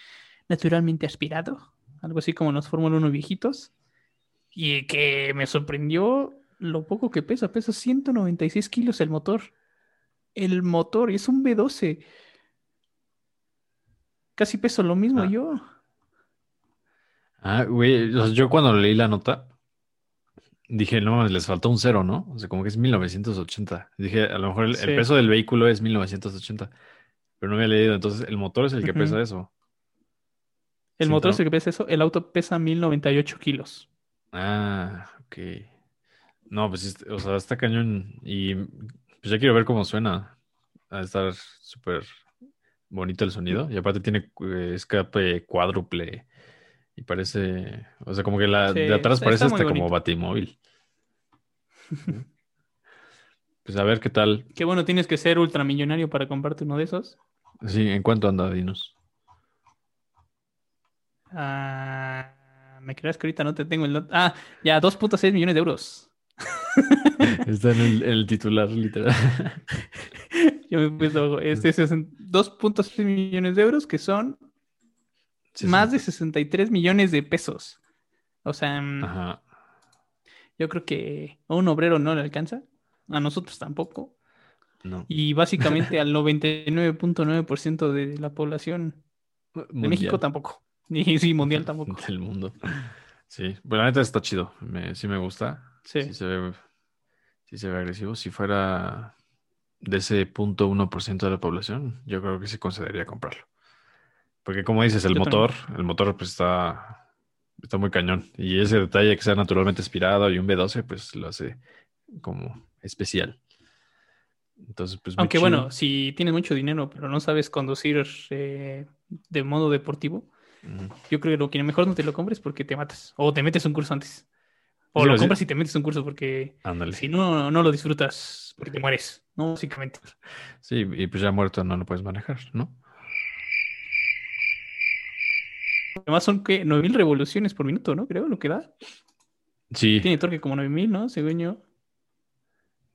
naturalmente aspirado. Algo así como los Fórmula 1 viejitos. Y que me sorprendió lo poco que pesa. Pesa 196 kilos el motor. El motor es un B12. Casi peso lo mismo Ah. yo. Ah, güey, yo cuando leí la nota dije, no mames, les faltó un cero, ¿no? O sea, como que es 1980. Dije, a lo mejor el, peso del vehículo es 1980, pero no había leído. Entonces, el motor es el que pesa eso. El Sí, motor ¿no? es el que pesa eso. El auto pesa 1098 kilos. Ah, ok. No, pues, o sea, está cañón. Y pues ya quiero ver cómo suena. A estar súper bonito el sonido. Y aparte tiene eh, escape cuádruple. Y parece, o sea, como que la Sí, de atrás parece hasta como batimóvil. Pues a ver qué tal. Qué bueno, tienes que ser ultramillonario para comprarte uno de esos. Sí, ¿en cuánto anda, Dinos? Ah, me creas que ahorita no te tengo el... Ah, ya, 2.6 millones de euros. Está en el, titular, literal. Yo me he puesto, este es 2.6 millones de euros, que son Sí, más sí. de 63 millones de pesos. O sea, mm, Ajá. yo creo que a un obrero no le alcanza, a nosotros tampoco, No. y básicamente al 99.9% de la población de. México tampoco, y sí, mundial tampoco. Del mundo. Sí, pues la neta está chido. Me- sí me gusta. Sí. Sí se ve, sí se ve agresivo. Si fuera de ese punto 1% de la población, yo creo que sí consideraría comprarlo. Porque como dices, el Yo motor, el motor pues está, está muy cañón. Y ese detalle que sea naturalmente aspirado y un V12, pues lo hace como especial. Entonces, pues Aunque chido. bueno, si tienes mucho dinero, pero no sabes conducir eh, de modo deportivo, yo creo que lo que mejor no te lo compres porque te matas. O te metes un curso antes. O lo compras y te metes un curso porque Ándale. si no, no lo disfrutas porque te mueres, ¿no? Básicamente. Sí, y pues ya muerto no lo puedes manejar, ¿no? Además son que 9000 revoluciones por minuto, ¿no? Creo lo que da. Sí, Tiene torque como 9000, ¿no? Según yo.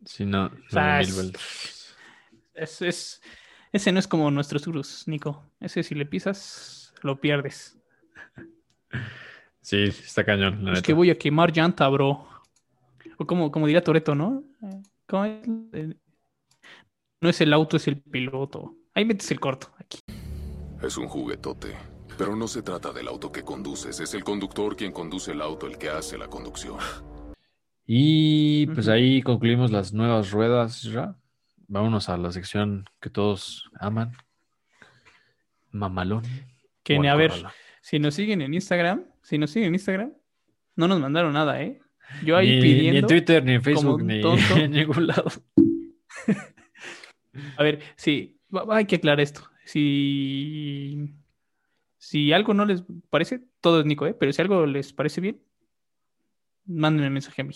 sí, no. sea, 9000 es- vueltas. Es, es- ese no es como nuestros Urus, Nico. Ese si le pisas, lo pierdes. Sí, está cañón, la Es neta. que voy a quemar llanta, bro. O como, como diría Toreto, ¿no? ¿cómo es? No es el auto, es el piloto. Ahí metes el corto. Aquí. Es un juguetote. Pero no se trata del auto que conduces, es el conductor quien conduce el auto el que hace la conducción. Y pues ahí concluimos las nuevas ruedas ya. Vámonos a la sección que todos aman. Mamalón. Que a ver, si nos siguen en Instagram, si nos siguen en Instagram, no nos mandaron nada, ¿eh? Yo ahí Ni, ni pidiendo. en Twitter, ni en Facebook, ni en ningún lado. A ver, sí, hay que aclarar esto. Si, si algo no les parece, todo es Nico, ¿eh? Pero si algo les parece bien, mándenme un mensaje a mí.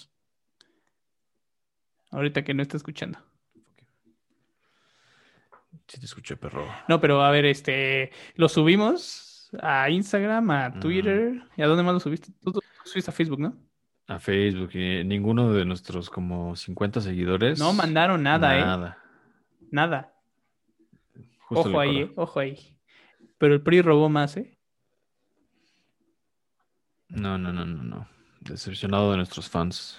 Ahorita que no está escuchando. Sí te escuché, perro. No, pero a ver, este, lo subimos a Instagram, a. Twitter. ¿Y a dónde más lo subiste? Tú, tú subiste a Facebook, ¿no? A Facebook. y ninguno de nuestros como 50 seguidores. No mandaron nada, ¿eh? Nada. Nada. Justo Ojo ahí. ¿eh? Ojo ahí. Pero el PRI robó más, ¿eh? No, no, no, no, no. Decepcionado de nuestros fans.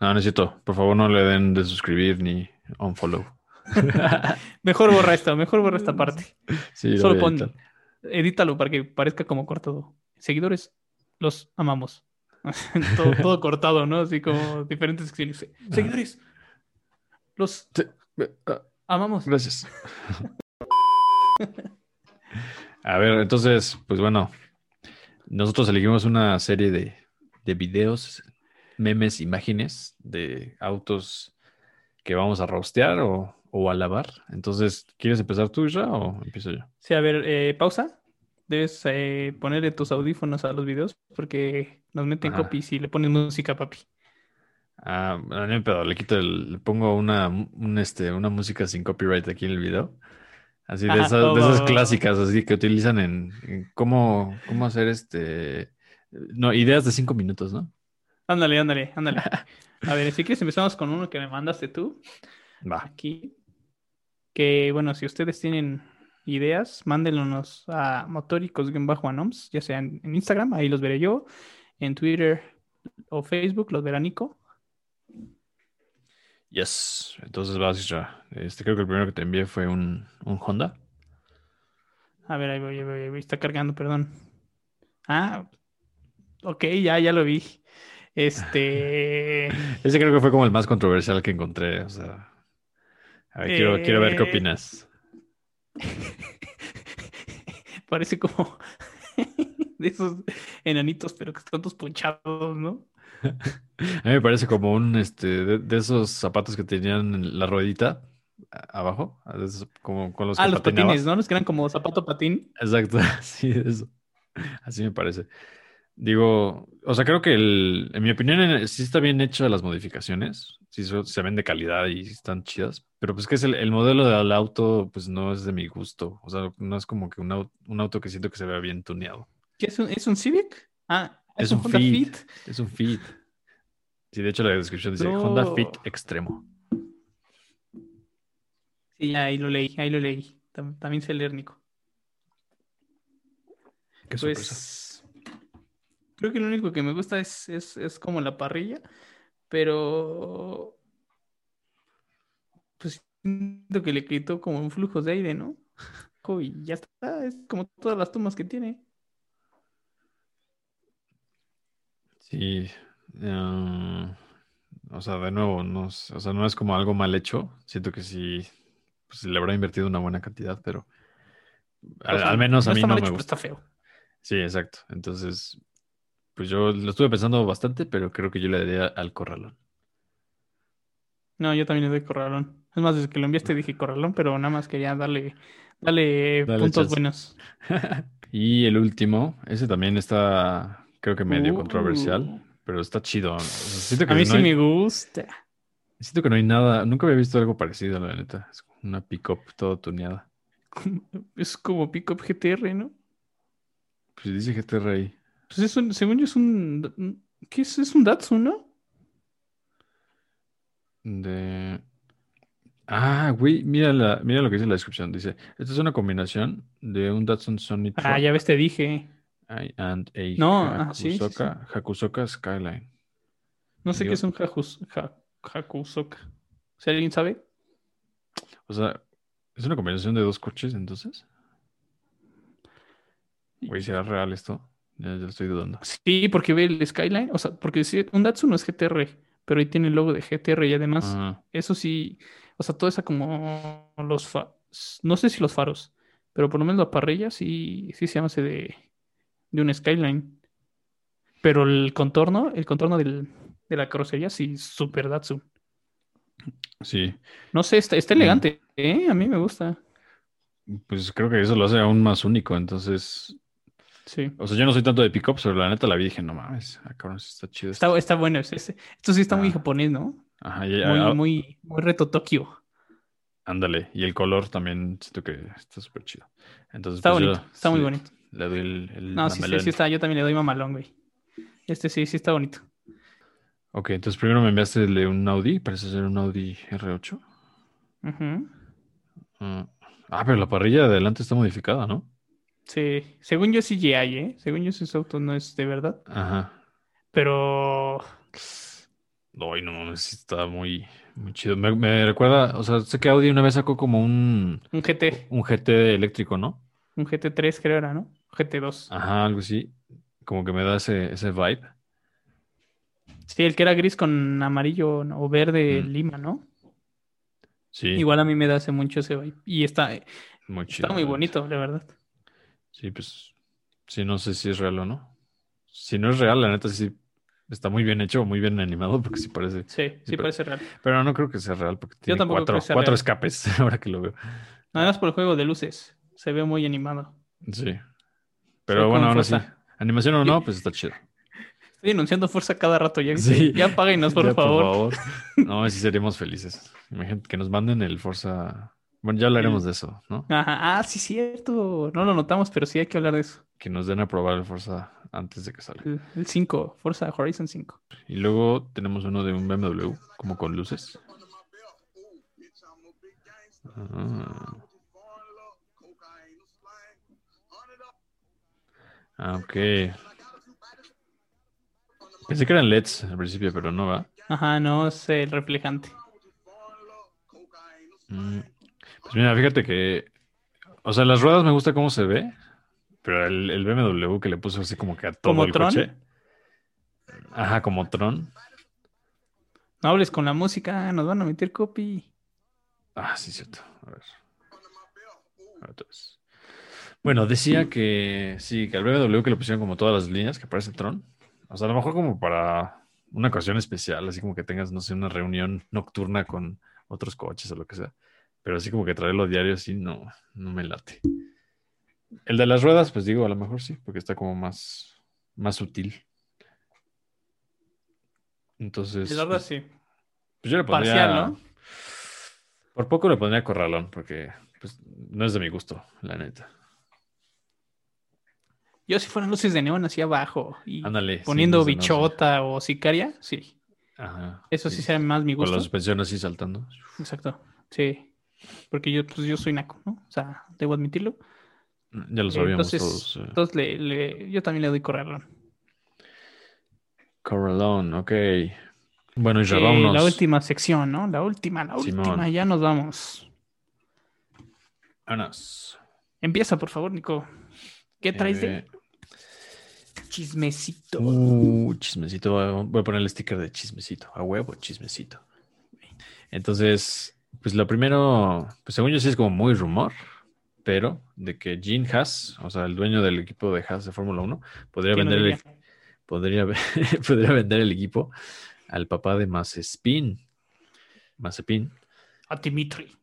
No, necesito. Por favor, no le den de suscribir ni unfollow. Mejor borra esto, mejor borra esta parte. Sí, lo Solo pon. Edítalo para que parezca como cortado. Seguidores, los amamos. todo, todo cortado, ¿no? Así como diferentes secciones. Seguidores, los. Ah, amamos. Gracias. A ver, entonces, pues bueno, nosotros elegimos una serie de, de videos, memes, imágenes de autos que vamos a rostear o, o a lavar. Entonces, ¿quieres empezar tú ya o empiezo yo? Sí, a ver, eh, pausa. Debes eh, ponerle tus audífonos a los videos porque nos meten Ajá. copy si le pones música, papi. Ah, no me pedo, le quito el, le pongo una, un, este, una música sin copyright aquí en el video. Así de Ajá, esas, va, de esas va, va. clásicas, así que utilizan en, en cómo, cómo hacer este, no, ideas de cinco minutos, ¿no? Ándale, ándale, ándale. A ver, si quieres empezamos con uno que me mandaste tú. Va. aquí. Que bueno, si ustedes tienen ideas, mándenlos a motóricos-anoms, ya sea en, en Instagram, ahí los veré yo, en Twitter o Facebook los verá Nico. Yes. Entonces vas ya. Este creo que el primero que te envié fue un, un Honda. A ver, ahí voy, ahí voy, ahí voy, está cargando, perdón. Ah, ok, ya, ya lo vi. Este, Ese creo que fue como el más controversial que encontré. O sea, a ver, quiero, quiero ver qué Eh. opinas. parece como de esos enanitos, pero que están todos ponchados, ¿no? A mí me parece como un, este, de, de esos zapatos que tenían la ruedita abajo, esos como con los Ah, que los patines, ¿no? Los que eran como zapato patín. Exacto, sí, eso. Así me parece. Digo, o sea, creo que el, en mi opinión sí está bien hecho las modificaciones, sí se ven de calidad y están chidas, pero pues que es el, el modelo del auto, pues no es de mi gusto, o sea, no es como que un, au- un auto que siento que se vea bien tuneado. ¿Qué es un, es un Civic? Ah, Es es, un Honda Fit. Es un Fit. Sí, de hecho la descripción dice No. Honda Fit Extremo. Sí, ahí lo leí, ahí lo leí. Tam- También sé leer, Nico. Qué sorpresa. Creo que lo único que me gusta es, es, es como la parrilla, pero pues siento que le quitó como un flujo de aire, ¿no? Y ya está, es como todas las tomas que tiene. Sí. eh, o sea, de nuevo, no, es- o sea, no es como algo mal hecho. Siento que sí, pues le habrá invertido una buena cantidad, pero Al, O sea, al menos a no mí está no me hecho, pero gusta. está feo. Sí, exacto. Entonces, pues yo lo estuve pensando bastante, pero creo que yo le daría al corralón. No, yo también le doy corralón. Es más, desde que lo enviaste dije corralón, pero nada más quería darle, darle, Dale puntos chance. buenos. Y el último, ese también está, creo que medio Uh. controversial, pero está chido. O sea, siento que A mí no sí hay- me gusta. siento que no hay nada, nunca había visto algo parecido, la neta. Es una pick-up todo tuneada. Es como Pickup GTR, ¿no? Pues dice GTR ahí. Pues es un, según yo es un... ¿Qué es? Es un Datsun, ¿no? De... Ah, güey, mira, la, mira lo que dice la descripción. Dice, esta es una combinación de un Datsun Sony Ah, ya ves, te dije. And a No, ah, sí, sí, sí. Hakusoka, Hakusoka Skyline. No sé Digo- qué es un ha, Hakusoka. ¿Si alguien sabe? O sea, ¿es una combinación de dos coches entonces? Güey, ¿será real esto? Ya, estoy dudando. Sí, porque ve el Skyline. O sea, porque sí, un Datsun no es GTR, pero ahí tiene el logo de GTR y además, eso sí, o sea, todo esa como los fa- no sé si los faros, pero por lo menos la parrilla sí, sí se llama ese de, de un Skyline. Pero el contorno, el contorno del- de la carrocería, sí, super Datsun. sí, No sé, está, está Mm. elegante, ¿eh? A mí me gusta. pues creo que eso lo hace aún más único. Entonces, Sí. o sea, yo no soy tanto de pick-ups, pero la neta la vi y dije, no mames, ah, cabrón, está chido. esto". Está, está bueno. ese- ese- Esto sí está muy Ah. japonés, ¿no? Ajá, y- Muy, ah, muy, muy reto Tokio. ándale. Y el color también siento que está súper chido. Entonces, Está pues, yo bonito, está muy bonito. Le doy el, el No, sí, sí, sí está. Yo también le doy mamalón, güey. Este sí, sí está bonito. Ok, entonces primero me enviaste el de un Audi, parece ser un Audi R8. Ujú. Ah, Ah, pero la parrilla de adelante está modificada, ¿no? Sí, según yo sí CGI, ¿eh? Según yo ese auto no es de verdad. Ajá. Pero Ay, no mames, está muy, muy chido. Me, me recuerda, o sea, sé que Audi una vez sacó como un, un GT, un GT eléctrico, ¿no? un GT3 creo era, ¿no? GT2. Ajá, algo así. Como que me da ese, ese vibe. Sí, el que era gris con amarillo o verde Mm. lima, ¿no? Sí, Igual a mí me da hace mucho ese vibe. Y está, muy chido. está muy bonito, la verdad. Sí, pues, sí, no sé si es real o no. Si no es real, la neta sí está muy bien hecho, muy bien animado, porque sí parece. Sí, sí parece real. Pero no creo que sea real, porque tiene cuatro, cuatro escapes, ahora que lo veo. Nada más por el juego de luces. Se ve muy animado. Sí. Pero Sí, bueno, ahora sí. fuerza. Animación o no, pues está chido. Estoy anunciando fuerza cada rato. Ya, Sí. ya páguenos, por Ya, favor. No, sí seríamos felices. Imagínate que nos manden el Forza. Bueno, ya hablaremos de eso, ¿no? Ajá. Ah, sí, cierto. No lo notamos, pero sí hay que hablar de eso. Que nos den a probar el Forza antes de que salga. El, el 5, Forza Horizon 5. Y luego tenemos uno de un BMW, como con luces. Ah. Ah, ok. Pensé que eran LEDs al principio, pero no va. Ajá, no es el reflejante. Mm. Pues mira, fíjate que. O sea, las ruedas me gusta cómo se ve, pero el, el BMW que le puso así como que a todo ¿Como el Tron? coche. Ajá, como Tron. No hables con la música, nos van a meter copy. Ah, sí, cierto. A ver. Vez. Bueno, decía que sí, que al BMW que le pusieron como todas las líneas que parece Tron. O sea, a lo mejor como para una ocasión especial, así como que tengas, no sé, una reunión nocturna con otros coches o lo que sea. Pero así como que traerlo diario así, no, no me late. El de las ruedas, pues digo, a lo mejor sí, porque está como más, más sutil. Entonces, verdad, pues, sí. pues yo le pondría... Parcial, ¿no? Por poco le pondría corralón, porque pues, no es de mi gusto, la neta. Yo si fueran luces de neón así abajo y Ándale. sí, poniendo no bichota o sicaria, sí. Ajá, Eso sí será más mi Con gusto. la suspensión así saltando. Exacto. Sí. Porque yo, pues, yo soy naco, ¿no? O sea, debo admitirlo. Ya lo sabíamos entonces, todos. eh. entonces le, le- yo también le doy corralón. Corralón, ok. Bueno, y Eh, vámonos. la última sección, ¿no? La última, la Simón. última. Ya nos vamos. Vámonos. Empieza, por favor, Nico. ¿Qué traes de Eh, chismecito? Uh, chismecito. Voy a poner el sticker de chismecito. A huevo, chismecito. Entonces, pues lo primero, pues según yo sí es como muy rumor, pero de que Gene Haas, o sea, el dueño del equipo de Haas de Fórmula 1, podría ¿Quién lo vender, el, podría, podría vender el equipo al papá de Mazepin. Mazepin. A Dimitri.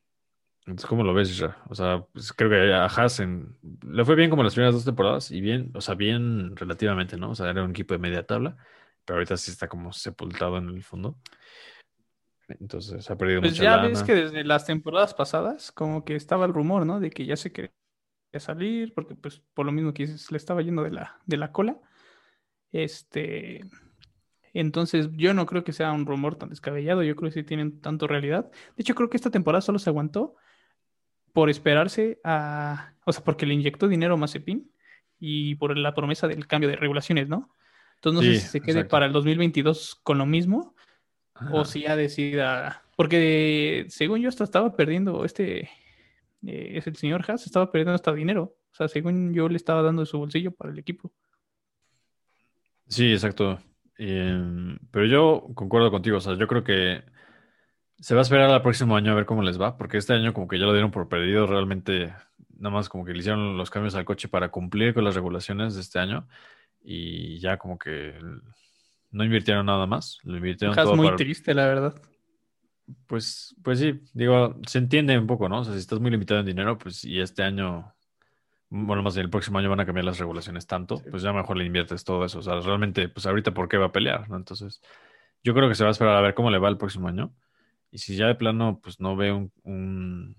Entonces, ¿cómo lo ves, Isra? O sea, pues, creo que a Haas en- le fue bien como las primeras dos temporadas y bien, o sea, bien relativamente, ¿no? O sea, era un equipo de media tabla, pero ahorita sí está como sepultado en el fondo. Entonces, ha perdido Pues mucha ya lana. ves que desde las temporadas pasadas, como que estaba el rumor, ¿no? De que ya se quería salir, porque pues por lo mismo que le estaba yendo de la, de la cola. Este. Entonces, yo no creo que sea un rumor tan descabellado, yo creo que sí tienen tanto realidad. De hecho, creo que esta temporada solo se aguantó por esperarse a. O sea, porque le inyectó dinero a Mazepin y por la promesa del cambio de regulaciones, ¿no? Entonces, no sé si se quede exacto. para el 2022 con lo mismo o si ya decida. Porque según yo, hasta estaba perdiendo este. eh, es el señor Haas, estaba perdiendo hasta dinero. O sea, según yo le estaba dando de su bolsillo para el equipo. Sí, exacto. Pero yo concuerdo contigo, o sea, yo creo que se va a esperar al próximo año a ver cómo les va, porque este año como que ya lo dieron por perdido, realmente nada más como que le hicieron los cambios al coche para cumplir con las regulaciones de este año y ya como que no invirtieron nada más, lo invirtieron todo muy para- triste, la verdad. Pues, pues sí, digo, se entiende un poco, ¿no? O sea, si estás muy limitado en dinero, pues y este año, bueno, más bien el próximo año van a cambiar las regulaciones tanto, pues ya mejor le inviertes todo eso. O sea, realmente, pues ahorita, ¿por qué va a pelear, no? Entonces, yo creo que se va a esperar a ver cómo le va el próximo año. Y si ya de plano, pues no ve un, un-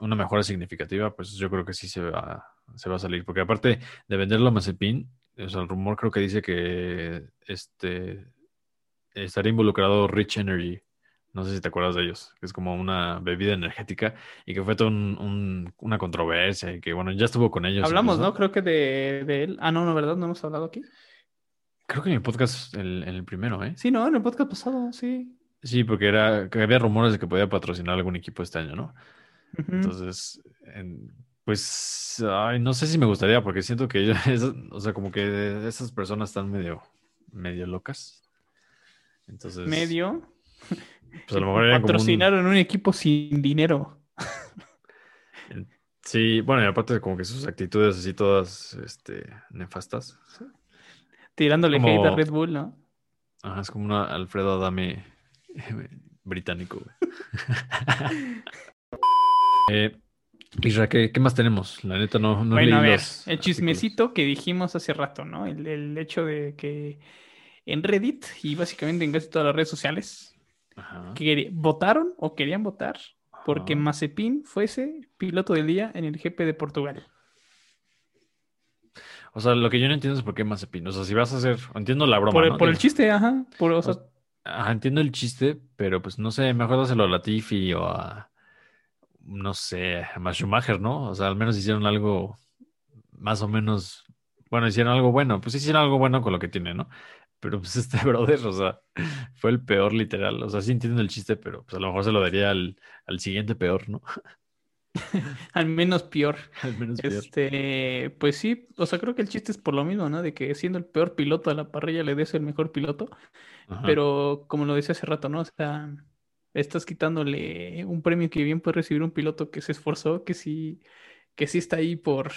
una mejora significativa, pues yo creo que sí se va, se va a salir. Porque aparte de venderlo a Mazepin, o sea, el rumor creo que dice que este estaría involucrado Rich Energy. No sé si te acuerdas de ellos, que es como una bebida energética y que fue toda un- un- una controversia y que, bueno, ya estuvo con ellos. Hablamos, incluso. ¿no? Creo que de, de él. Ah, no, no, ¿verdad? No hemos hablado aquí. Creo que en mi podcast, el, el primero, ¿eh? Sí, no, en el podcast pasado, sí. Sí, porque era, que había rumores de que podía patrocinar algún equipo este año, ¿no? Entonces, en- pues, ay, no sé si me gustaría, porque siento que esas- o sea, como que esas personas están medio, medio locas. Entonces, Medio. pues a lo mejor eran como un- Patrocinaron un equipo sin dinero. Sí, bueno, y aparte como que sus actitudes así todas, este, nefastas. Tirándole Como- hate a Red Bull, ¿no? Ajá, es como una Alfredo Adame británico. güey. eh, Isra, ¿qué, qué más tenemos? La neta no, no bueno, a ver, el artículos. chismecito que dijimos hace rato, ¿no? El, el hecho de que en Reddit y básicamente en casi todas las redes sociales Ajá. que votaron o querían votar porque. Mazepin fuese piloto del día en el GP de Portugal. O sea, lo que yo no entiendo es por qué Mazepin. O sea, si vas a hacer, entiendo la broma, Por, el- ¿no? por el chiste, ajá. Por, o sea, Ajá, entiendo el chiste, pero pues no sé, mejor dáselo a Latifi o a, no sé, a Schumacher, ¿no? O sea, al menos hicieron algo más o menos, bueno, hicieron algo bueno, pues hicieron algo bueno con lo que tiene, ¿no? Pero pues este brother, o sea, fue el peor literal. O sea, sí entiendo el chiste, pero pues a lo mejor se lo daría al, al siguiente peor, ¿no? al menos peor. Al menos peor. Este, pues sí, o sea, creo que el chiste es por lo mismo, ¿no? De que siendo el peor piloto a la parrilla le des el mejor piloto. Ajá. Pero como lo decía hace rato, ¿no? O sea, estás quitándole un premio que bien puede recibir un piloto que se esforzó, que sí, que sí está ahí por,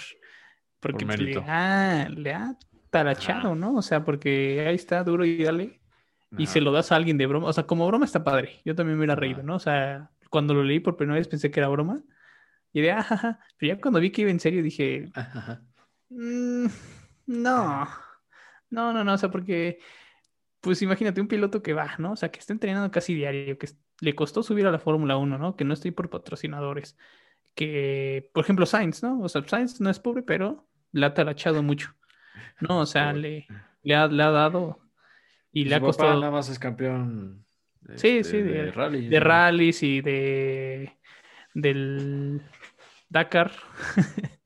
porque le, ha, le ha talachado, Ajá. ¿no? O sea, porque ahí está duro y dale. Y se lo das a alguien de broma. O sea, como broma está padre. Yo también me hubiera reído. ¿no? O sea, cuando lo leí por primera vez pensé que era broma. Y de, ajaja. Pero ya cuando vi que iba en serio dije, Ajá. "Mm, no. No, no, no. O sea, porque, pues imagínate un piloto que va, ¿no? O sea, que está entrenando casi diario, que le costó subir a la Fórmula 1, ¿no? Que no estoy por patrocinadores. Que, por ejemplo, Sainz, ¿no? O sea, Sainz no es pobre, pero le ha talachado mucho. No, o sea, le, le, ha, le ha dado y le ha papá costado nada más es campeón Sí, este, sí, de- rally. de ¿no? rallies y de del Dakar.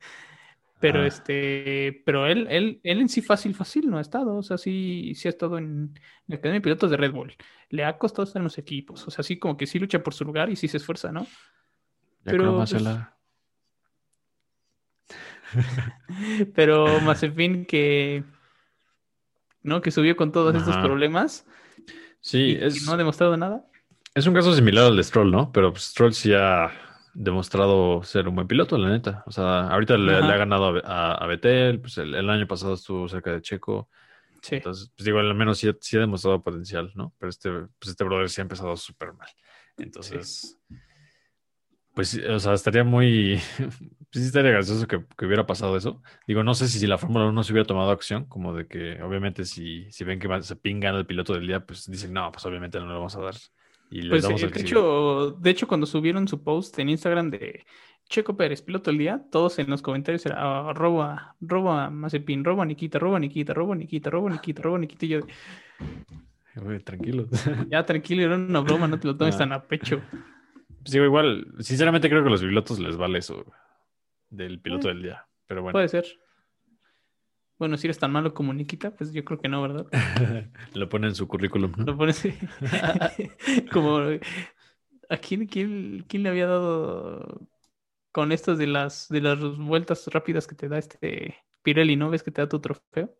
Pero Ajá. este, pero él, él, él en sí fácil, fácil no ha estado. O sea, sí, sí ha estado en la Academia de Pilotos de Red Bull. Le ha costado estar en los equipos. O sea, sí como que sí lucha por su lugar y sí se esfuerza, ¿no? Ya pero, creo más pues, la- Pero Mazepin que ¿no? Que subió con todos estos problemas Sí, y, y es, no ha demostrado nada. es un caso similar al de Stroll, ¿no? Pero pues, Stroll sí ha, demostrado ser un buen piloto, la neta. O sea, ahorita le, ha ganado a, a, a Vettel, pues el, el año pasado estuvo cerca de Checo. Sí. Entonces, pues digo, al menos sí, sí ha demostrado potencial, ¿no? Pero este, pues este brother sí ha empezado súper mal. Entonces, pues, sí, o sea, estaría muy, pues sí estaría gracioso que, que hubiera pasado eso. Digo, no sé si, si la Fórmula 1 se hubiera tomado acción, como de que obviamente si, si ven que se pingan al piloto del día, pues dicen, no, pues obviamente no le vamos a dar. Y Pues damos eh, de hecho, de hecho, cuando subieron su post en Instagram de Checo Pérez, piloto del día, todos en los comentarios era "Ah, roba, roba Mazepin, roba Nikita, roba Nikita, roba Nikita, roba Nikita, roba Nikita. Y yo, tranquilo. ya tranquilo, era una broma, no te lo tomes Ah. tan a pecho. Pues digo, igual, sinceramente creo que a los pilotos les vale eso del piloto Eh, del día. Pero bueno, Puede ser. Bueno, si eres tan malo como Nikita, pues yo creo que no, ¿verdad? lo pone en su currículum, ¿no? Lo pones como a quién, quién, quién le había dado con estas de las de las vueltas rápidas que te da este Pirelli, ¿no? ¿Ves que te da tu trofeo?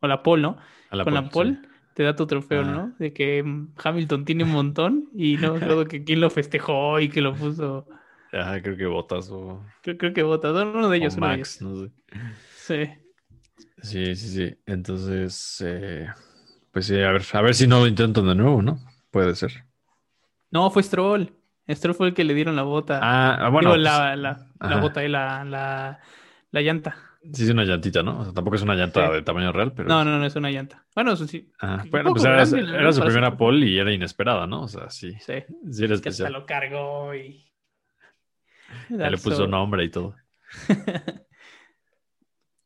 O la Paul, ¿no? A la con la pole, te da tu trofeo, Ah. ¿no? De que mm, Hamilton tiene un montón y no acuerdo que quién lo festejó y que lo puso. sí. Ajá, creo que botas o, Creo, creo que Bottas, uno de ellos, o uno de Max, no sé. Sí. Sí, sí, sí. Entonces, eh, pues sí, a ver, a ver si no lo intentan de nuevo, ¿no? Puede ser. No, fue Stroll. Stroll fue el que le dieron la bota. Ah, ah, bueno, Digo, pues, la, la, bota y la, la, la llanta. sí es una llantita, ¿no? O sea, tampoco es una llanta Sí. de tamaño real, pero... No, no, no es una llanta. Bueno, eso sí. Ajá. un Bueno, pues era, era su primera ser- pole y era inesperada, ¿no? O sea, sí, Sí. sí era Que hasta especial. lo cargó y. Le puso nombre y todo.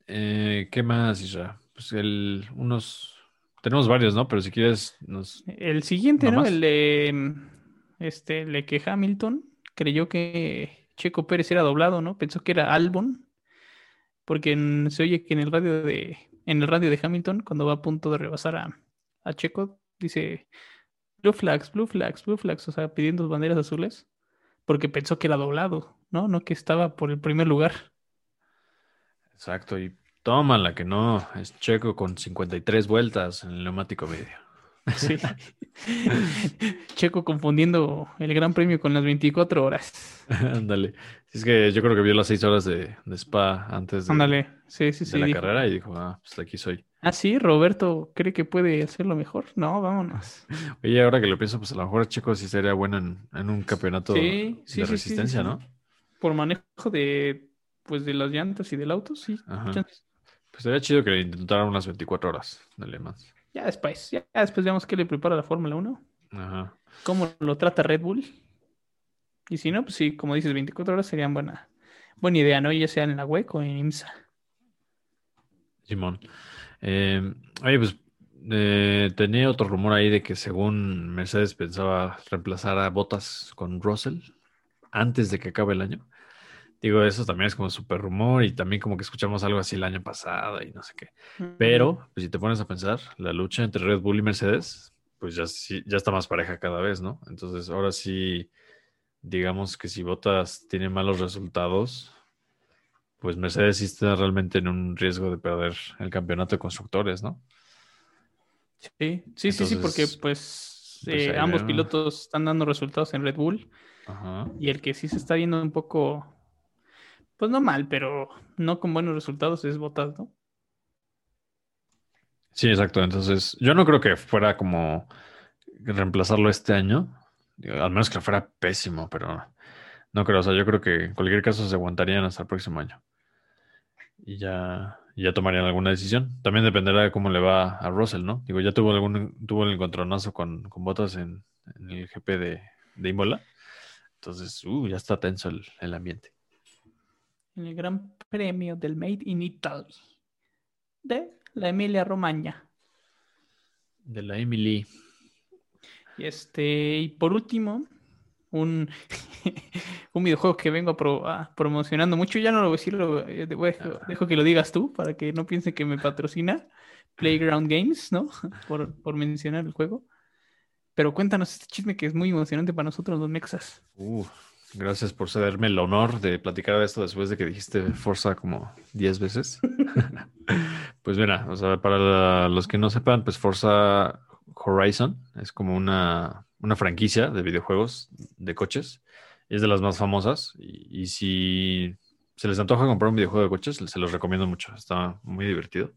Eh, ¿Qué más, Isra? Pues el, unos... Tenemos varios, ¿no? Pero si quieres, nos... El siguiente, ¿No. El de. mm, Este, el de que Hamilton creyó que Checo Pérez era doblado, ¿no? Pensó que era Albon. Porque en- se oye que en el radio de. En el radio de Hamilton, cuando va a punto de rebasar a, a Checo, dice Blue flags, blue flags, blue flags, o sea, pidiendo banderas azules, porque pensó que era doblado, ¿no? No que estaba por el primer lugar. Exacto, y tómala, que no, es Checo con 53 vueltas en el neumático medio. Sí. Checo confundiendo el Gran Premio con las 24 horas. Ándale. Es que yo creo que vio las 6 horas de, de Spa antes de, Ándale, sí, sí, de sí. la dijo, carrera y dijo, ah, pues aquí soy. Ah, sí, Roberto cree que puede hacerlo mejor. No, vámonos. Oye, ahora que lo pienso, pues a lo mejor Checo sí sería bueno en, en un campeonato de resistencia. ¿no? Por manejo de, pues, de las llantas y del auto, sí. Chances. Pues sería chido que le intentaran unas 24 horas de Le Mans. Ya después, ya después veamos qué le prepara la Fórmula 1, Ajá. cómo lo trata Red Bull. Y si no, pues sí, como dices, 24 horas serían buena, buena idea, ¿no? Ya sea en la WEC o en IMSA. Simón. Eh, oye, pues eh, tenía otro rumor ahí de que según Mercedes pensaba reemplazar a Bottas con Russell antes de que acabe el año. Digo, eso también es como súper rumor y también como que escuchamos algo así el año pasado y no sé qué. Pero, pues si te pones a pensar, la lucha entre Red Bull y Mercedes, pues ya, sí- ya está más pareja cada vez, ¿no? Entonces, ahora sí, digamos que si Bottas tiene malos resultados, pues Mercedes sí está realmente en un riesgo de perder el campeonato de constructores, ¿no? Sí, sí, sí, sí, porque pues, pues, eh, ambos pilotos están dando resultados en Red Bull Ajá. y el que sí se está viendo un poco, pues no mal, pero no con buenos resultados es Bottas, ¿no? Sí, exacto. Entonces, yo no creo que fuera como reemplazarlo este año. Al menos que fuera pésimo, pero no creo. O sea, yo creo que en cualquier caso se aguantarían hasta el próximo año. Y ya, ya tomarían alguna decisión. También dependerá de cómo le va a Russell, ¿no? Digo, ya tuvo algún, tuvo el encontronazo con, con Bottas en, el GP de, de Imola. Entonces, uh, ya está tenso el ambiente. En el Gran Premio del Made in Italy de la Emilia Romagna. De la Emily. Y este, y por último, un, un videojuego que vengo pro- ah, promocionando mucho, ya no lo voy a decir, lo- eh, voy a- dejo, dejo que lo digas tú para que no piensen que me patrocina Playground Games, ¿no? Por, por mencionar el juego. Pero cuéntanos este chisme que es muy emocionante para nosotros los mexas. Uh, gracias por cederme el honor de platicar de esto después de que dijiste Forza como 10 veces. pues mira, o sea, para la- los que no sepan, pues Forza Horizon es como una, una franquicia de videojuegos de coches Es de las más famosas. Y, y si se les antoja comprar un videojuego de coches, se los recomiendo mucho. Está muy divertido.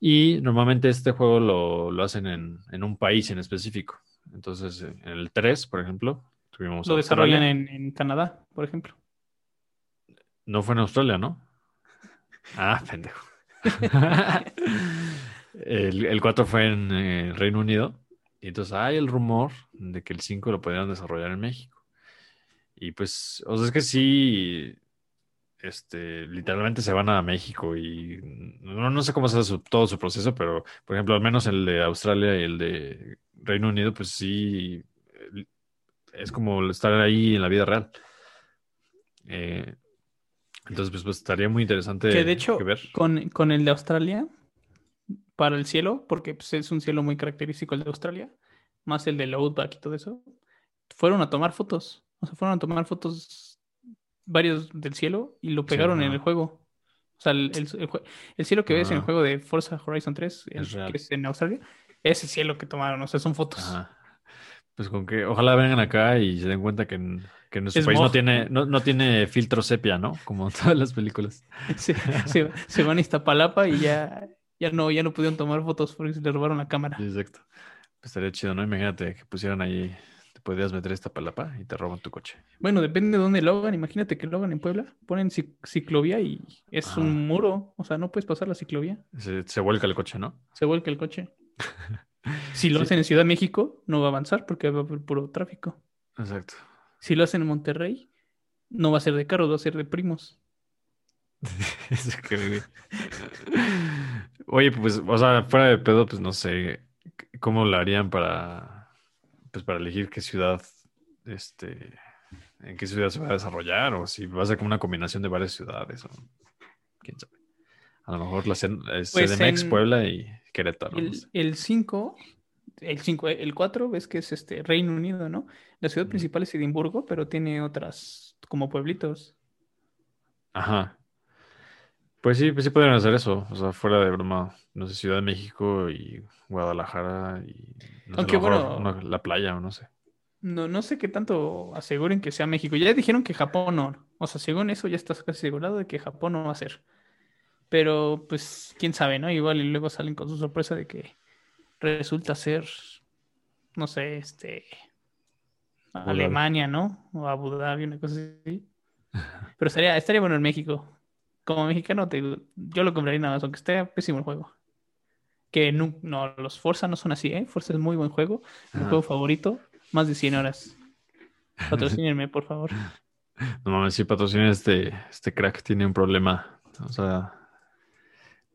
Y normalmente este juego lo, lo hacen en, en un país en específico. Entonces, en el 3, por ejemplo, tuvimos Lo desarrollan en, en Canadá, por ejemplo. No fue en Australia, ¿no? Ah, pendejo. el, el 4 fue en eh, Reino Unido. Y entonces hay el rumor de que el 5 lo podrían desarrollar en México. Y pues, o sea, es que sí, este, literalmente se van a México y no, no sé cómo es su- todo su proceso, pero por ejemplo, al menos el de Australia y el de Reino Unido, pues sí, es como estar ahí en la vida real. Eh, entonces, pues, pues, estaría muy interesante Que de hecho, que ver. con, con el de Australia, para el cielo, porque pues, es un cielo muy característico el de Australia, más el del Outback y todo eso, fueron a tomar fotos. O sea, fueron a tomar fotos varios del cielo y lo pegaron en el juego. O sea, el, el- el el cielo que ves en el juego de Forza Horizon 3, el Es real. que es en Australia, ese cielo que tomaron, o sea, son fotos. Ajá. Pues con que ojalá vengan acá y se den cuenta que en, que en nuestro Es país no tiene, no, no tiene filtro sepia, ¿no? Como todas las películas. Se, se- se van a Iztapalapa y ya, ya, no, ya no pudieron tomar fotos porque se le robaron la cámara. Exacto. Pues estaría chido, ¿no? Imagínate que pusieran ahí, te podías meter esta palapa y te roban tu coche. Bueno, depende de dónde lo hagan. Imagínate que lo hagan en Puebla. Ponen cic- ciclovía y es Ajá. un muro. O sea, no puedes pasar la ciclovía. Se, se vuelca el coche, ¿no? Se vuelca el coche. Si lo Sí. hacen en Ciudad de México, no va a avanzar porque va a haber puro tráfico. Exacto. Si lo hacen en Monterrey, no va a ser de carros, va a ser de primos. Eso que. Oye, pues, o sea, fuera de pedo, pues no sé cómo lo harían para, pues para elegir qué ciudad, este, en qué ciudad se va a desarrollar, o si va a ser como una combinación de varias ciudades, o quién sabe. A lo mejor la eh, Pues CDMX, en- Puebla y Querétaro. El, sé. el 5, el 5, el 4, ves que es este Reino Unido, ¿no? La ciudad principal es Edimburgo, pero tiene otras como pueblitos. Ajá. Pues sí, pues sí podrían hacer eso. O sea, fuera de broma, no sé, Ciudad de México y Guadalajara y no sé, Aunque mejor bueno- una- la playa o no sé. No, no sé qué tanto aseguren que sea México. Ya dijeron que Japón no. O sea, según eso ya estás casi asegurado de que Japón no va a ser. Pero pues quién sabe, ¿no? Igual y luego salen con su sorpresa de que resulta ser, no sé, este. Alemania, ¿no? O Abu Dhabi, una cosa así. Pero estaría, estaría bueno en México. Como mexicano, te yo lo compraría nada más, aunque esté pésimo el juego. Que no, no, los Forza no son así, ¿eh? Forza es muy buen juego. Mi juego favorito, más de 100 horas. Patrocínenme, por favor. No mames, sí, patrocina este, este crack, tiene un problema. O sea,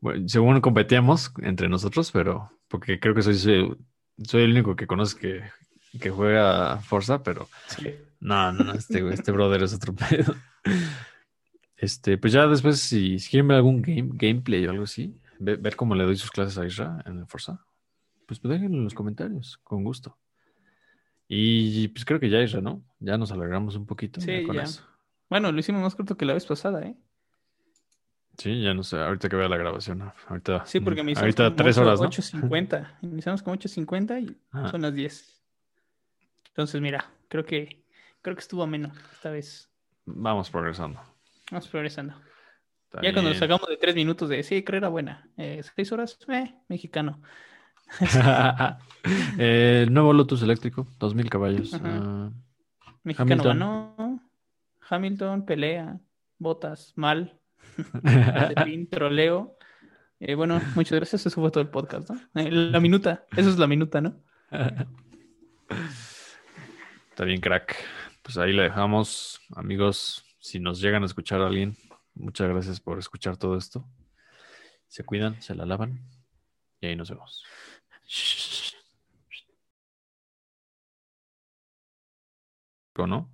bueno, según competíamos entre nosotros, pero porque creo que soy, soy, soy el único que conoce que, que juega Forza, pero Sí. no, no, no, este, este brother es otro pedo. Este, pues ya después, si, si quieren ver algún game, gameplay o algo así, ve- ver cómo le doy sus clases a Isra en el Forza, pues, pues déjenlo en los comentarios, con gusto. Y pues creo que ya Isra, ¿no? Ya nos alargamos un poquito Sí, con ya. eso. Bueno, lo hicimos más corto que la vez pasada, ¿eh? Sí, ya no sé, ahorita que vea la grabación. ¿no? Ahorita, Sí, porque me ahorita tres horas, ¿no? 8.50. Iniciamos con 8.50 y Ajá. son las 10. Entonces, mira, creo que creo que estuvo menos esta vez. Vamos progresando. Vamos progresando. Está Ya cuando nos sacamos de 3 minutos de sí, creo era buena. Eh, 6 horas, eh, mexicano. Eh, el nuevo Lotus eléctrico, 2000 caballos. Ah, Mexicano Hamilton. ganó. Hamilton, pelea, botas, mal. Mazepin, troleo. Eh, bueno, muchas gracias. Eso fue todo el podcast, ¿no? Eh, la minuta. Eso es la minuta, ¿no? Está bien, crack. Pues ahí le dejamos, amigos. Si nos llegan a escuchar a alguien, muchas gracias por escuchar todo esto. Se cuidan, se la lavan y ahí nos vemos. ¿O no?